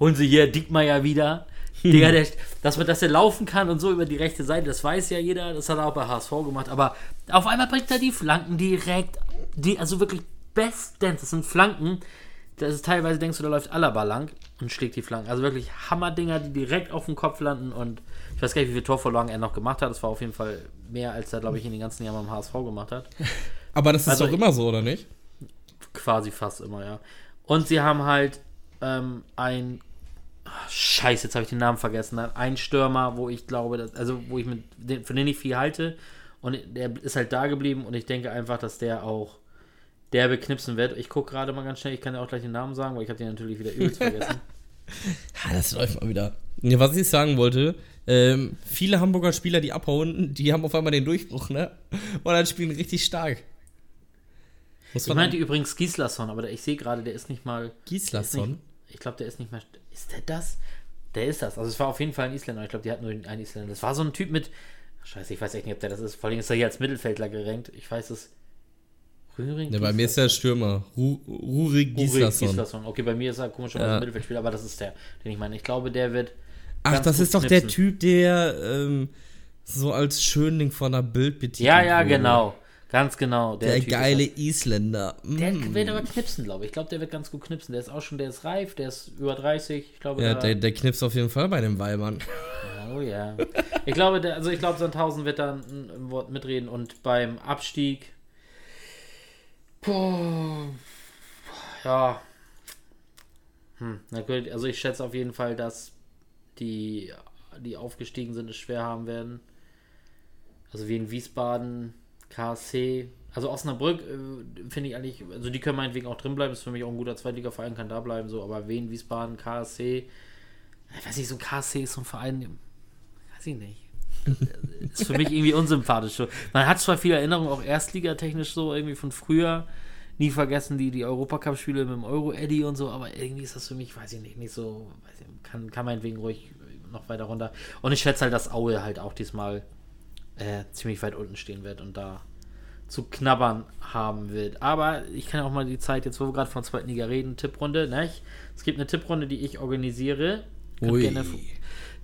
holen sie hier Dickmeier wieder. Digga, der, dass, man, dass er laufen kann und so über die rechte Seite, das weiß ja jeder, das hat er auch bei HSV gemacht, aber auf einmal bringt er die Flanken direkt, die, also wirklich bestens, das sind Flanken, das ist teilweise denkst du, da läuft Alaba lang und schlägt die Flanken. Also wirklich Hammerdinger, die direkt auf dem Kopf landen und ich weiß gar nicht, wie viele Torvorlagen er noch gemacht hat. Das war auf jeden Fall mehr, als er, glaube ich, in den ganzen Jahren beim HSV gemacht hat. [laughs] Aber das ist Also doch immer so, oder nicht? Quasi fast immer, ja. Und sie haben halt ähm, ein Ach, Scheiße, jetzt habe ich den Namen vergessen. Ein Stürmer, wo ich glaube, dass, also wo ich mit den, von dem ich viel halte. Und der ist halt da geblieben und ich denke einfach, dass der auch derbe knipsen wird. Ich gucke gerade mal ganz schnell, ich kann ja auch gleich den Namen sagen, weil ich habe den natürlich wieder übelst [laughs] vergessen. Ja, das läuft mal wieder. Ja, was ich sagen wollte, ähm, viele Hamburger Spieler, die abhauen, die haben auf einmal den Durchbruch, ne? Und dann spielen richtig stark. Muss Ich meinte übrigens Gislason, aber der, ich sehe gerade, der ist nicht mal. der Gislason. Ich glaube, der ist nicht mal. Ist der das? Der ist das. Also es war auf jeden Fall ein Isländer. Ich glaube, die hatten nur einen Isländer. Das war so ein Typ mit. Scheiße, ich weiß echt nicht, ob der das ist. Vor allem ist er hier als Mittelfeldler gerankt. Ich weiß es. Rühring? Ne, bei mir ist der Stürmer. Ru Rurik Gislason. Gislason. Okay, bei mir ist er komischerweise Ja. Mittelfeldspieler, aber das ist der, den ich meine. Ich glaube, der wird. Ach, das ist doch der knipsen. Typ, der ähm, so als Schönling von der Bild betitelt Ja, ja, wurde. genau. Ganz genau. Der, Typ ist geile das. Isländer. Der Mm. wird aber knipsen, glaube ich. Ich glaube, der wird ganz gut knipsen. Der ist auch schon, der ist reif, der ist über 30. Ich glaube, Ja, der, der knipst auf jeden Fall bei dem Weibern. [laughs] Oh ja. Ich glaube, der, also ich glaube, Sandhausen wird da ein, Wort mitreden und beim Abstieg. Puh, ja. Hm, also ich schätze auf jeden Fall, dass die, die aufgestiegen sind, es schwer haben werden. Also wie in Wiesbaden, KSC, Also Osnabrück äh, finde ich eigentlich, also die können meinetwegen auch drin bleiben, ist für mich auch ein guter Zweitligaverein, kann da bleiben, so, aber Wien, Wiesbaden, KSC, ich weiß nicht, so ein KSC ist so ein Verein, weiß ich nicht. ist für mich irgendwie unsympathisch. Man hat zwar viel Erinnerung, auch Erstligatechnisch so, irgendwie von früher, nie vergessen die, die Europacup-Spiele mit dem Euro-Eddy und so, aber irgendwie ist das für mich, weiß ich nicht, nicht so, weiß ich, kann, kann meinetwegen ruhig noch weiter runter. Und ich schätze halt, dass Aue halt auch diesmal äh, ziemlich weit unten stehen wird und da zu knabbern haben wird. Aber ich kann auch mal die Zeit, jetzt wo wir gerade von zweiten Liga reden, Tipprunde, ne? Es gibt eine Tipprunde, die ich organisiere. Gerne,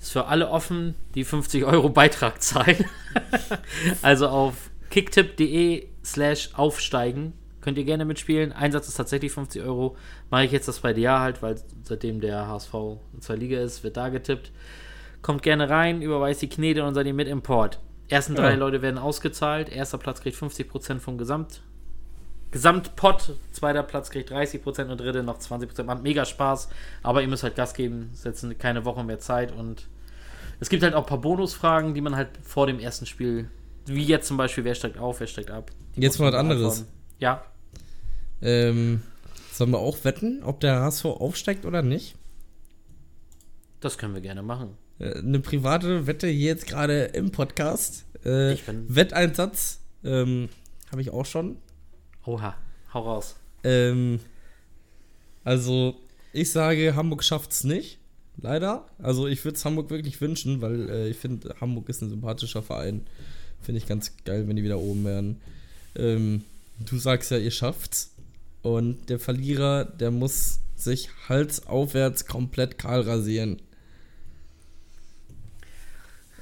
ist für alle offen, die 50 Euro Beitrag zahlen. [laughs] also auf kicktipp.de slash aufsteigen könnt ihr gerne mitspielen. Einsatz ist tatsächlich 50 Euro. Mache ich jetzt das bei dir halt, weil seitdem der HSV in zwei Liga ist, wird da getippt. Kommt gerne rein, überweist die Knete und seid ihr mit Import. Ersten drei Ja. Leute werden ausgezahlt. Erster Platz kriegt 50% vom Gesamt Gesamtpot. Zweiter Platz kriegt 30% und dritte noch 20%. Macht mega Spaß, aber ihr müsst halt Gas geben. Jetzt keine Woche mehr Zeit und es gibt halt auch ein paar Bonusfragen, die man halt vor dem ersten Spiel, wie jetzt zum Beispiel, wer steigt auf, wer steigt ab. Jetzt mal was anderes. beantworten. Ja, Ähm, sollen wir auch wetten, ob der HSV aufsteigt oder nicht? das können wir gerne machen. Äh, eine private Wette hier jetzt gerade im Podcast. Äh, Ich bin- Wetteinsatz ähm, habe ich auch schon. Oha, hau raus. Ähm, also, ich sage, Hamburg schafft es nicht. Leider. Also, ich würde es Hamburg wirklich wünschen, weil äh, ich finde, Hamburg ist ein sympathischer Verein. Finde ich ganz geil, wenn die wieder oben wären. Ähm, du sagst ja, ihr schafft's. Und der Verlierer, der muss sich halsaufwärts komplett kahl rasieren.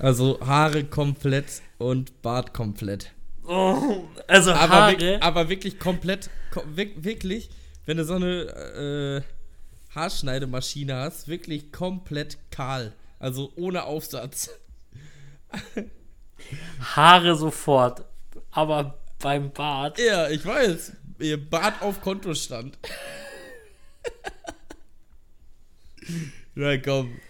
Also Haare komplett und Bart komplett. Oh, also Aber, Haare. wirk- aber wirklich komplett, ko wirk- wirklich, wenn du so eine äh, Haarschneidemaschine hast, wirklich komplett kahl. Also ohne Aufsatz. Haare sofort. Aber beim Bart. Ja, ich weiß. Ihr Bart auf Kontostand. [laughs] Na komm.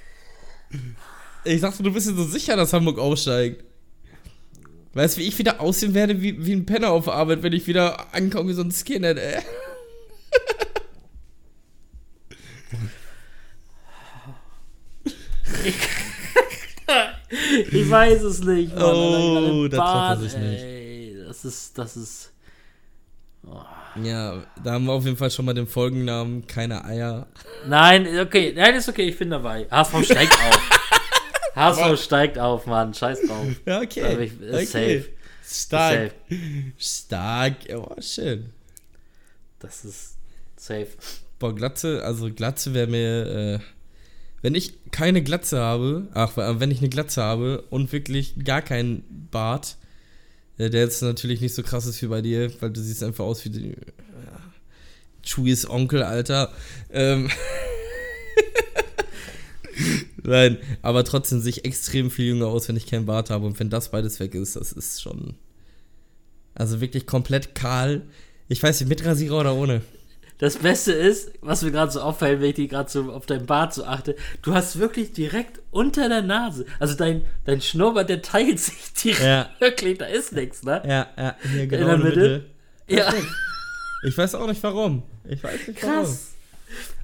Ich dachte, du bist dir so sicher, dass Hamburg aufsteigt. Weißt du, wie ich wieder aussehen werde wie, wie ein Penner auf Arbeit, wenn ich wieder ankomme wie so ein Skinhead, ey? Ich [laughs] weiß es nicht. Mann. Oh, da traut er sich nicht. Ey, das ist, das ist. Ja, da haben wir auf jeden Fall schon mal den Folgennamen Keine Eier. Nein, okay, nein, ist okay, ich bin dabei. HSV steigt [laughs] auf. HSV steigt auf, Mann. Scheiß drauf. [laughs] Okay. ich- okay. safe. Stark. Stark. Ja, boah, schön. Das ist safe. Boah, Glatze, also Glatze wäre mir, äh, wenn ich keine Glatze habe, ach, äh, wenn ich eine Glatze habe und wirklich gar keinen Bart, äh, der jetzt natürlich nicht so krass ist wie bei dir, weil du siehst einfach aus wie die, ja, Chewies Onkel, Alter. Ähm, [laughs] [laughs] Nein, aber trotzdem sehe ich extrem viel jünger aus, wenn ich keinen Bart habe. Und wenn das beides weg ist, das ist schon. Also wirklich komplett kahl. Ich weiß nicht, mit Rasierer oder ohne. Das Beste ist, was mir gerade so auffällt, wenn ich die gerade so auf dein Bart so achte, du hast wirklich direkt unter der Nase, also dein, dein Schnurrbart, der teilt sich direkt, Ja. [laughs] wirklich, da ist nichts, ne? Ja, ja, hier genau In der Mitte? Ja, Ich weiß auch nicht warum. Ich weiß nicht warum.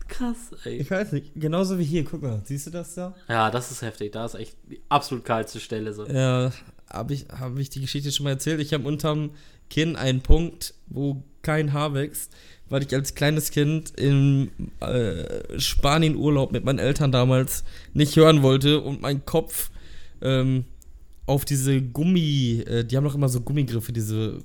Krass. Ey. Ich weiß nicht. Genauso wie hier, guck mal. Siehst du das da? Ja, das ist heftig, da ist echt die absolut kahlste Stelle so. Ja, habe ich, hab ich die Geschichte schon mal erzählt. Ich habe unterm Kinn einen Punkt, wo kein Haar wächst, weil ich als kleines Kind im äh, Spanien-Urlaub mit meinen Eltern damals nicht hören wollte und mein Kopf ähm, auf diese Gummi, äh, die haben doch immer so Gummigriffe, diese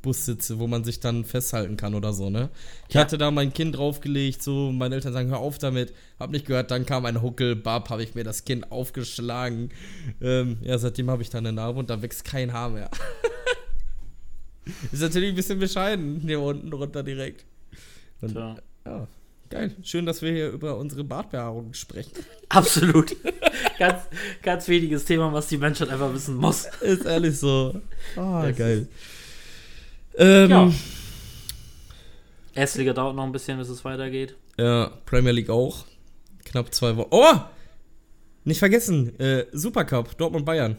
Bussitze, wo man sich dann festhalten kann oder so, ne? Ich Ja. hatte da mein Kind draufgelegt, so, meine Eltern sagen, hör auf damit, hab nicht gehört, dann kam ein Huckel, bab, habe ich mir das Kind aufgeschlagen. Ähm, ja, seitdem habe ich dann eine Narbe und da wächst kein Haar mehr. [laughs] Ist natürlich ein bisschen bescheiden, hier unten drunter direkt. Und, Tja. ja, geil. Schön, dass wir hier über unsere Bartbehaarung sprechen. Absolut. ganz, ganz wichtiges Thema, was die Menschheit einfach wissen muss. Ist ehrlich so. Ah, Es geil. Ähm, Ja. ja. Erstliga dauert noch ein bisschen, bis es weitergeht. Premier League auch. Knapp zwei Wochen. Oh! Nicht vergessen, äh, Supercup, Dortmund Bayern.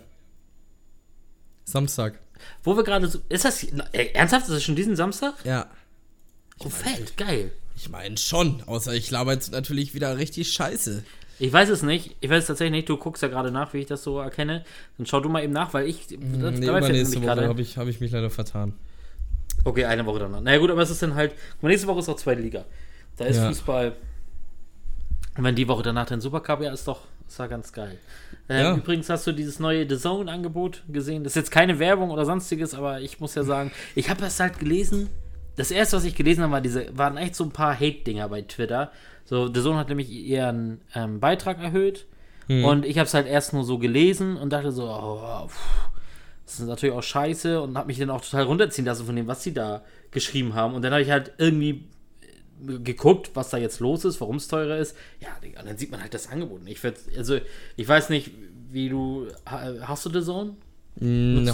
Samstag. Wo wir gerade so. Ist das. Ernsthaft? Ist das schon diesen Samstag? Ja. Oh, fett, geil. Ich meine schon, außer ich laber jetzt natürlich wieder richtig scheiße. Ich weiß es nicht. Ich weiß es tatsächlich nicht. Du guckst ja gerade nach, wie ich das so erkenne. Dann schau du mal eben nach, weil ich. Das, Nee, übernächste Woche habe ich, hab ich mich leider vertan. Okay, eine Woche danach. Naja, gut, aber es ist dann halt. Nächste Woche ist auch zweite Liga. Da ist Ja. Fußball. Und wenn die Woche danach dann Supercup, ja, ist doch. Ist ja ganz geil. Äh, Ja. Übrigens hast du dieses neue The Zone-Angebot gesehen. Das ist jetzt keine Werbung oder sonstiges, aber ich muss ja sagen, ich habe das halt gelesen. Das erste, was ich gelesen habe, war diese, waren echt so ein paar Hate-Dinger bei Twitter. So, The Zone hat nämlich ihren ähm, Beitrag erhöht. Und ich habe es halt erst nur so gelesen und dachte so, oh, pff, das ist natürlich auch scheiße und habe mich dann auch total runterziehen lassen von dem, was sie da geschrieben haben. Und dann habe ich halt irgendwie äh, geguckt, was da jetzt los ist, warum es teurer ist. Ja, Digga, und dann sieht man halt das Angebot. Ich also ich weiß nicht, wie du ha- hast du The Zone? Du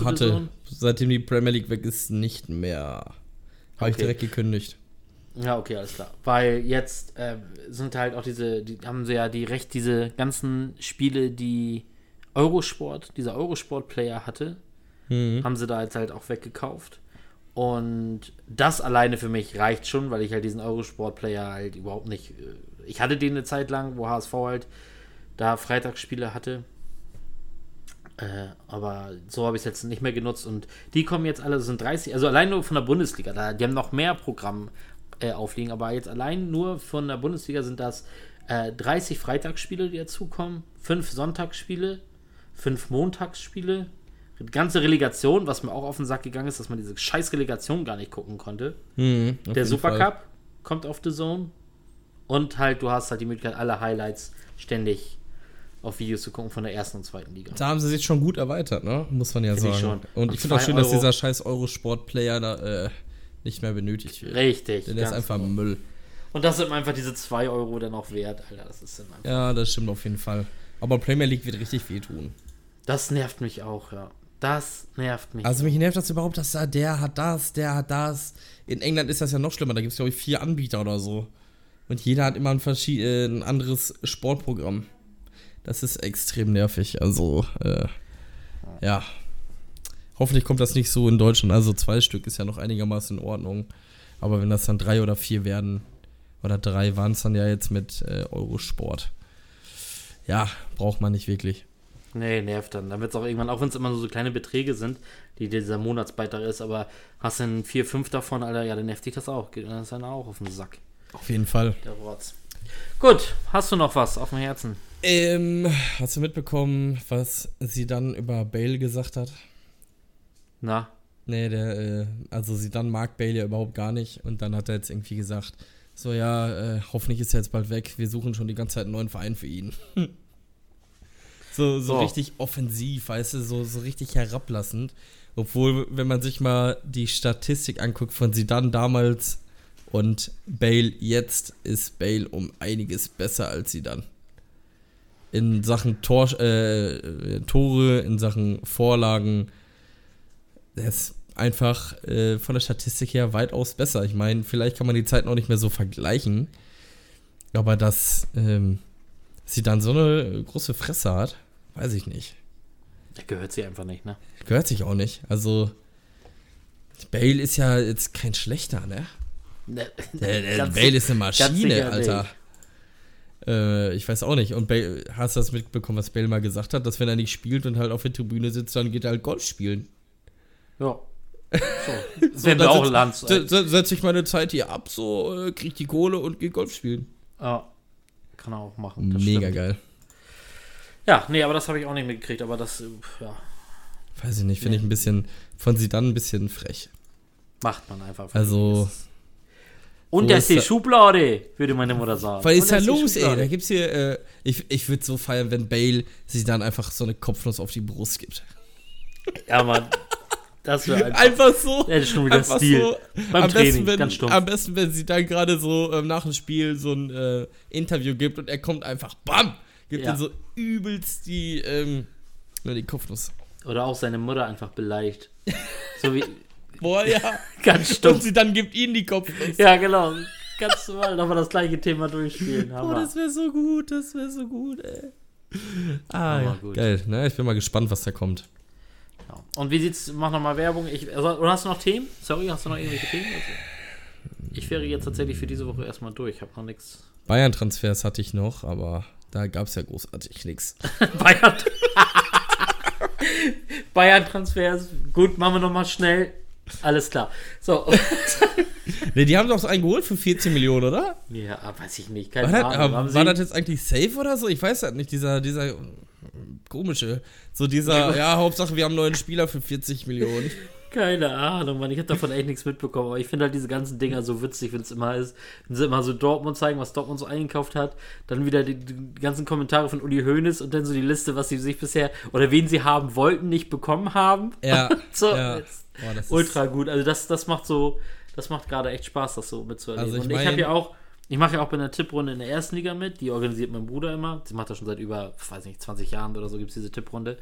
hatte. Seitdem die Premier League weg ist, nicht mehr. Habe ich Okay. direkt gekündigt. Ja, okay, alles klar. Weil jetzt äh, sind halt auch diese, die haben sie ja die Recht, diese ganzen Spiele, die Eurosport, dieser Eurosport-Player hatte, Mhm. haben sie da jetzt halt auch weggekauft. Und das alleine für mich reicht schon, weil ich halt diesen Eurosport-Player halt überhaupt nicht. äh, Ich hatte den eine Zeit lang, wo HSV halt da Freitagsspiele hatte. Äh, aber so habe ich es jetzt nicht mehr genutzt und die kommen jetzt alle, das sind 30, also allein nur von der Bundesliga, da, die haben noch mehr Programm äh, aufliegen, aber jetzt allein nur von der Bundesliga sind das äh, 30 Freitagsspiele, die dazukommen, 5 Sonntagsspiele, 5 Montagsspiele, ganze Relegation, was mir auch auf den Sack gegangen ist, dass man diese scheiß Relegation gar nicht gucken konnte. Mhm, Der. Supercup kommt auf The Zone. Und halt, du hast halt die Möglichkeit, alle Highlights ständig auf Videos zu gucken von der ersten und zweiten Liga. Da haben sie sich schon gut erweitert, ne? Muss man ja Finde ich sagen. schon. Und ich finde auch schön, dass Euro- dieser scheiß Eurosport-Player da äh, nicht mehr benötigt wird. Richtig. Denn der ist einfach genau. Müll. Und das sind einfach diese 2 Euro dann auch wert, Alter. Das ist dann einfach. Ja, das stimmt auf jeden Fall. Aber Premier League wird richtig wehtun. Das nervt mich auch, ja. Das nervt mich. Also mich nervt das überhaupt, dass da der hat das, der hat das. In England ist das ja noch schlimmer. Da gibt es, glaube ich, vier Anbieter oder so. Und jeder hat immer ein, verschied- äh, ein anderes Sportprogramm. Das ist extrem nervig. Also, äh, ja. Hoffentlich kommt das nicht so in Deutschland. Also zwei Stück ist ja noch einigermaßen in Ordnung. Aber wenn das dann drei oder vier werden, oder drei waren es dann ja jetzt mit äh, Eurosport. Ja, braucht man nicht wirklich. Nee, nervt dann. Dann wird es auch irgendwann, auch wenn es immer nur so kleine Beträge sind, die dieser Monatsbeitrag ist, aber hast dann vier, fünf davon, Alter, ja, dann nervt dich das auch. Geht das dann auch auf den Sack, Auf jeden Fall. der Rotz. Gut, hast du noch was auf dem Herzen? Ähm, hast du mitbekommen, was sie dann über Bale gesagt hat? Na, Nee, der, äh, also sie dann mag Bale ja überhaupt gar nicht und dann hat er jetzt irgendwie gesagt, so ja, äh, hoffentlich ist er jetzt bald weg, wir suchen schon die ganze Zeit einen neuen Verein für ihn. [laughs] so, so So. richtig offensiv, weißt du, so, so richtig herablassend. Obwohl, wenn man sich mal die Statistik anguckt von Zidane damals und Bale jetzt, ist Bale um einiges besser als Zidane. In Sachen Tor, äh, Tore, in Sachen Vorlagen, der ist einfach äh, von der Statistik her weitaus besser. Ich meine, vielleicht kann man die Zeiten auch nicht mehr so vergleichen, aber dass ähm, sie dann so eine große Fresse hat, weiß ich nicht. gehört sie einfach nicht, ne? Gehört sich auch nicht. Also, Bale ist ja jetzt kein schlechter, ne? Ne, Der, der [laughs] Bale ist eine Maschine, Alter. nicht. Äh, ich weiß auch nicht. Und Bale, hast du das mitbekommen, was Bale mal gesagt hat, dass wenn er nicht spielt und halt auf der Tribüne sitzt, dann geht er halt Golf spielen. Ja. So. [laughs] Das werden wir auch setz- Lanz. se- se- Setze ich meine Zeit hier ab, so, äh, krieg die Kohle und geh Golf spielen. Ja. Kann er auch machen. Mega stimmt. geil. Ja, nee, aber das habe ich auch nicht mitgekriegt, aber das, ja, Weiß ich nicht, finde ich ein bisschen, von sie dann ein bisschen frech. macht man einfach. Also, ist ist die Schublade, würde meine Mutter sagen. was Und ist da los, ey? Da gibt's hier, äh, ich, ich würde so feiern, wenn Bale sich dann einfach so eine Kopfnuss auf die Brust gibt. Ja, Mann. Das wäre einfach. Einfach so. Das ist schon wieder einfach Stil. so. Beim am, Training, besten, wenn, ganz stumpf. am besten, wenn sie dann gerade so ähm, nach dem Spiel so ein äh, Interview gibt und er kommt einfach, bam, gibt Ja. ihm so übelst die, ähm, die Kopfnuss. Oder auch seine Mutter einfach beleidigt. So wie. Boah, ja. [laughs] Ganz und stumpf. sie dann gibt ihm die Kopfnuss. Ja, genau. Ganz normal nochmal das gleiche Thema durchspielen. Oh, Hammer. das wäre so gut, das wäre so gut, ey. Ah, ja. gut. geil. Ne? Ich bin mal gespannt, was da kommt. Ja. Und wie sieht's, mach nochmal Werbung. Ich, also, oder hast du noch Themen? Sorry, hast du noch irgendwelche Themen? Also, ich wäre jetzt tatsächlich für diese Woche erstmal durch. Ich habe noch nichts. Bayern-Transfers hatte ich noch, aber da gab es ja großartig nichts. [laughs] Bayern. [laughs] Bayern-Transfers. Gut, machen wir nochmal schnell. Alles klar. So. [laughs] Ne, die haben doch so einen geholt für 14 Millionen, oder? ja, weiß ich nicht. War, Keine das, Ahnung. aber Haben war sie- das jetzt eigentlich safe oder so? Ich weiß das nicht. Dieser, dieser komische. So dieser, ja, Hauptsache wir haben einen neuen Spieler für 40 Millionen. [laughs] Keine Ahnung, Mann. Ich habe davon echt nichts mitbekommen. Aber ich finde halt diese ganzen Dinger so witzig, wenn es immer ist. Wenn sie immer so Dortmund zeigen, was Dortmund so eingekauft hat. Dann wieder die, die ganzen Kommentare von Uli Hoeneß und dann so die Liste, was sie sich bisher oder wen sie haben wollten, nicht bekommen haben. Ja. [laughs] so, ja. Boah, ultra gut. Also das, das macht so, das macht gerade echt Spaß, das so mitzuerleben. Also ich und ich habe ja auch, ich mache ja auch bei einer Tipprunde in der ersten Liga mit. Die organisiert mein Bruder immer. Sie macht das schon seit über, weiß nicht, 20 Jahren oder so gibt es diese Tipprunde.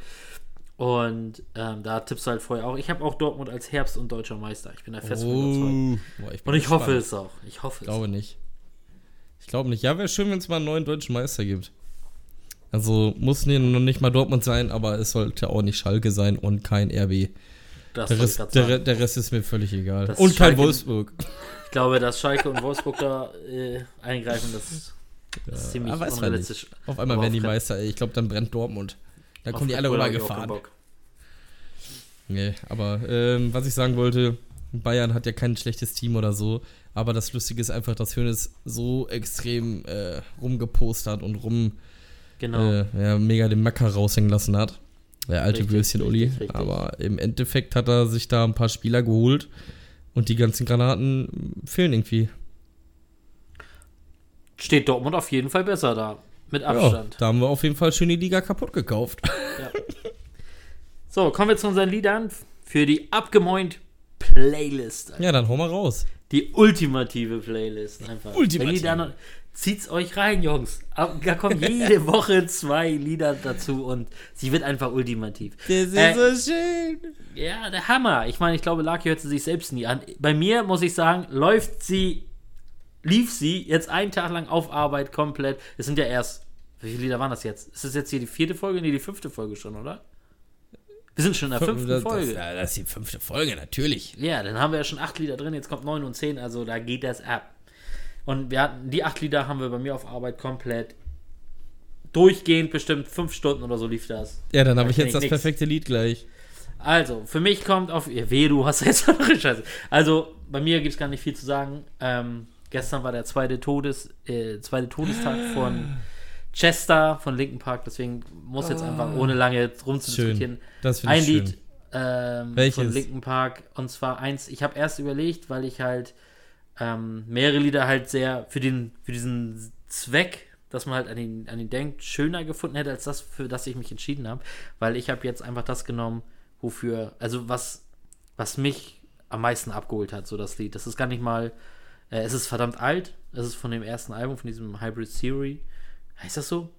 Und ähm, da tippst du halt vorher auch. Ich habe auch Dortmund als Herbst- und deutscher Meister. Ich bin da fest von überzeugt. Oh. Boah, ich bin Und ich hoffe gespannt. es auch. Ich hoffe Ich es. glaube nicht. Ich glaube nicht. Ja, wäre schön, wenn es mal einen neuen deutschen Meister gibt. Also muss nie- noch nicht mal Dortmund sein, aber es sollte auch nicht Schalke sein und kein RB. Das Der Rest, der, der Rest ist mir völlig egal. Das Und kein Schalke- Wolfsburg. Ich glaube, dass Schalke und Wolfsburg da äh, eingreifen, das ist ziemlich weiß man unrealistisch. Auf einmal werden die Meister. ey. Ich glaube, dann brennt Dortmund. Da kommen die alle rübergefahren. Nee, aber ähm, was ich sagen wollte, Bayern hat ja kein schlechtes Team oder so. Aber das Lustige ist einfach, dass Hönes so extrem äh, rumgepostert und rum Genau. äh, ja, mega den Macker raushängen lassen hat. Der alte Richtig, Würstchen Uli. richtig, richtig. Aber im Endeffekt hat er sich da ein paar Spieler geholt und die ganzen Granaten fehlen irgendwie. Steht Dortmund auf jeden Fall besser da. Mit Ja, Abstand. da haben wir auf jeden Fall schön die Liga kaputt gekauft. [laughs] So, kommen wir zu unseren Liedern für die abgemoint Playlist. Ja, dann hau mal raus. Die ultimative Playlist einfach. Ultimative. Wenn die dann, zieht's euch rein, Jungs. Da kommen jede [laughs] Woche zwei Lieder dazu und sie wird einfach ultimativ. Das ist Äh, so schön. Ja, der Hammer. Ich meine, ich glaube, Lucky hört sie sich selbst nie an. Bei mir muss ich sagen, läuft sie, lief sie jetzt einen Tag lang auf Arbeit komplett. Es sind ja erst, wie viele Lieder waren das jetzt? Ist das jetzt hier die vierte Folge? Nee, die fünfte Folge schon, oder? Wir sind schon in der fünften das, Folge. Das, das ist die fünfte Folge, natürlich. Ja, dann haben wir ja schon acht Lieder drin, jetzt kommt neun und zehn, also da geht das ab. Und wir hatten, die acht Lieder haben wir bei mir auf Arbeit komplett durchgehend, bestimmt fünf Stunden oder so lief das. Ja, dann Da habe ich jetzt das nix. perfekte Lied gleich. Also, für mich kommt auf. Ja, weh, du hast [laughs] jetzt andere Scheiße. Also, bei mir gibt es gar nicht viel zu sagen. Ähm, gestern war der zweite, Todes, äh, zweite Todestag von Chester von Linken Park, deswegen muss jetzt einfach ohne lange rumzudiskutieren. Ein schön. Lied ähm, von Linken Park und zwar eins. Ich habe erst überlegt, weil ich halt ähm, mehrere Lieder halt sehr für den für diesen Zweck, dass man halt an ihn, an ihn denkt, schöner gefunden hätte als das, für das ich mich entschieden habe, weil ich habe jetzt einfach das genommen, wofür, also was was mich am meisten abgeholt hat, so das Lied. Das ist gar nicht mal, äh, es ist verdammt alt. Es ist von dem ersten Album, von diesem Hybrid Theory. Heißt das so?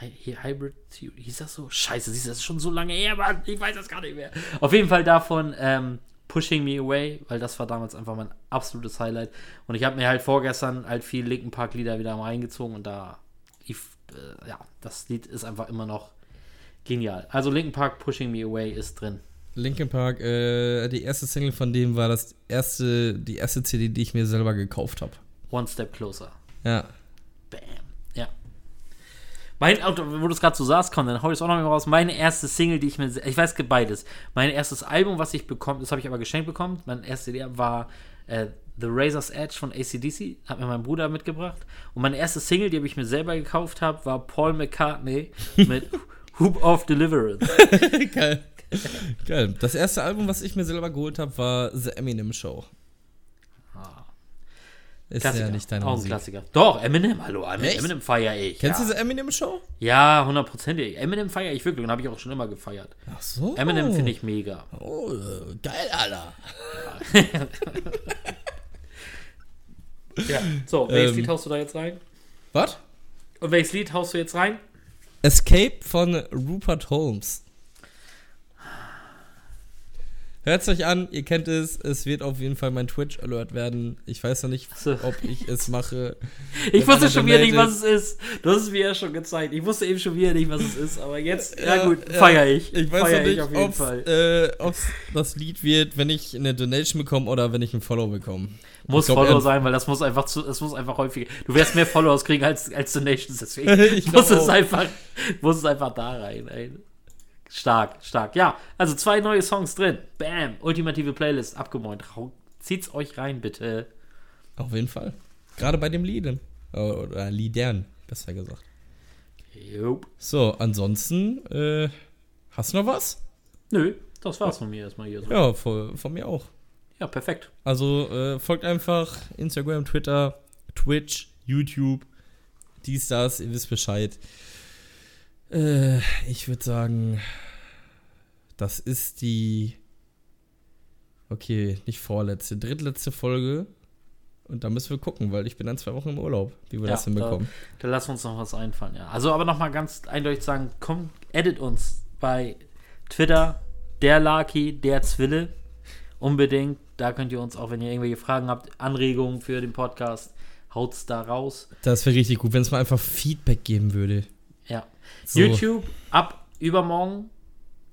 Hy- Hybrid Theory, hieß das so? Scheiße, siehst du, das ist schon so lange her, Mann. Ich weiß das gar nicht mehr. Auf jeden Fall davon ähm, Pushing Me Away, weil das war damals einfach mein absolutes Highlight. Und ich habe mir halt vorgestern halt viel Linken Park Lieder wieder mal reingezogen und da lief, äh, ja, das Lied ist einfach immer noch genial. Also Linken Park Pushing Me Away ist drin. Linkin Park, äh, die erste Single von dem war das erste, die erste CD, die ich mir selber gekauft habe. One Step Closer. Ja. Mein wo du es gerade so sagst, komm, dann hau ich es auch noch mal raus. Meine erste Single, die ich mir, ich weiß beides. Mein erstes Album, was ich bekommen, das habe ich aber geschenkt bekommen. Mein erstes CD war äh, The Razor's Edge von ACDC, hat mir mein Bruder mitgebracht. Und meine erste Single, die habe ich mir selber gekauft habe, war Paul McCartney [laughs] mit Hoop of Deliverance. [laughs] Geil. Geil. Das erste Album, was ich mir selber geholt habe, war The Eminem Show. Ist ja nicht deine Auch ein Musik. Klassiker. Doch, Eminem, hallo, Echt? Eminem feiere ich. Kennst ja. du The Eminem Show? Ja, hundertprozentig. Eminem feiere ich wirklich und habe ich auch schon immer gefeiert. Ach so. Eminem finde ich mega. Oh, geil, Alter. [laughs] Ja. So, welches Ähm. Lied haust du da jetzt rein? Was? Und welches Lied haust du jetzt rein? Escape von Rupert Holmes. Hört's euch an, ihr kennt es. Es wird auf jeden Fall mein Twitch-Alert werden. Ich weiß noch nicht, So. ob ich es mache. [laughs] Ich wusste schon wieder nicht, was es ist. Du hast es mir ja schon gezeigt. Ich wusste eben schon wieder nicht, was es ist. Aber jetzt, ja, Ja, gut, ja. feier ich. Ich weiß feier noch nicht, ich auf jeden ob Fall. äh, das Lied wird, wenn ich eine Donation bekomme oder wenn ich ein Follow bekomme. Muss glaub, Follow sein, weil das muss einfach zu, das muss einfach häufiger. Du wirst mehr Followers kriegen als, als Donations, deswegen [laughs] Ich muss es einfach, muss es einfach da rein, ey. Stark, stark. Ja, also zwei neue Songs drin. Bam, ultimative Playlist, abgemäunt. Rau- Zieht's euch rein, bitte. Auf jeden Fall. Gerade bei dem Lieden. Oder Liedern, besser gesagt. Jupp. So, ansonsten, äh, hast du noch was? Nö, das war's von mir erstmal hier. so. Ja, von, von mir auch. Ja, perfekt. Also äh, folgt einfach Instagram, Twitter, Twitch, YouTube, dies, das, ihr wisst Bescheid. Äh, ich würde sagen, das ist die, okay, nicht vorletzte, drittletzte Folge. Und da müssen wir gucken, weil ich bin dann zwei Wochen im Urlaub, wie wir Ja, das hinbekommen. Da lassen wir uns noch was einfallen, ja. Also aber nochmal ganz eindeutig sagen, komm, edit uns bei Twitter, der Laki, der Zwille. Unbedingt. Da könnt ihr uns auch, wenn ihr irgendwelche Fragen habt, Anregungen für den Podcast, haut's da raus. Das wäre richtig gut, wenn es mal einfach Feedback geben würde. So. YouTube ab übermorgen.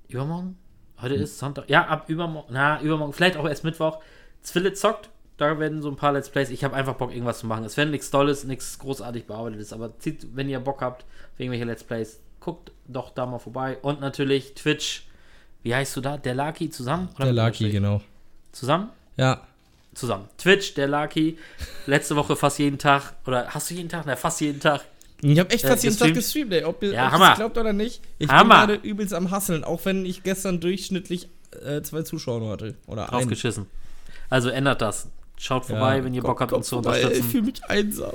Übermorgen? Heute ist Sonntag. Ja, ab übermorgen. Na, übermorgen. Vielleicht auch erst Mittwoch. Zwille zockt. Da werden so ein paar Let's Plays. Ich habe einfach Bock, irgendwas zu machen. Es werden nichts Tolles, nichts großartig bearbeitetes. Aber zieht, wenn ihr Bock habt irgendwelche Let's Plays, guckt doch da mal vorbei. Und natürlich Twitch. Wie heißt du da? Der Laki zusammen? Oder Der Lucky, genau. Zusammen? Ja, Zusammen. Twitch, der Laki. Letzte Woche fast jeden Tag. Oder hast du jeden Tag? Na, fast jeden Tag. Ich habe echt fast jeden Tag gestreamt? ey. Ob ihr Ja, glaubt oder nicht. Ich Hammer. bin gerade übelst am Hasseln, auch wenn ich gestern durchschnittlich äh, zwei Zuschauer hatte. Oder. Draufgeschissen. Also ändert das. Schaut vorbei, Ja, wenn ihr Bock habt, uns zu unterstützen. Ich fühle mich einsam.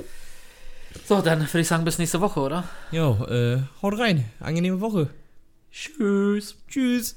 So, dann würde ich sagen, bis nächste Woche, oder? Jo, äh, haut rein. Angenehme Woche. Tschüss. Tschüss.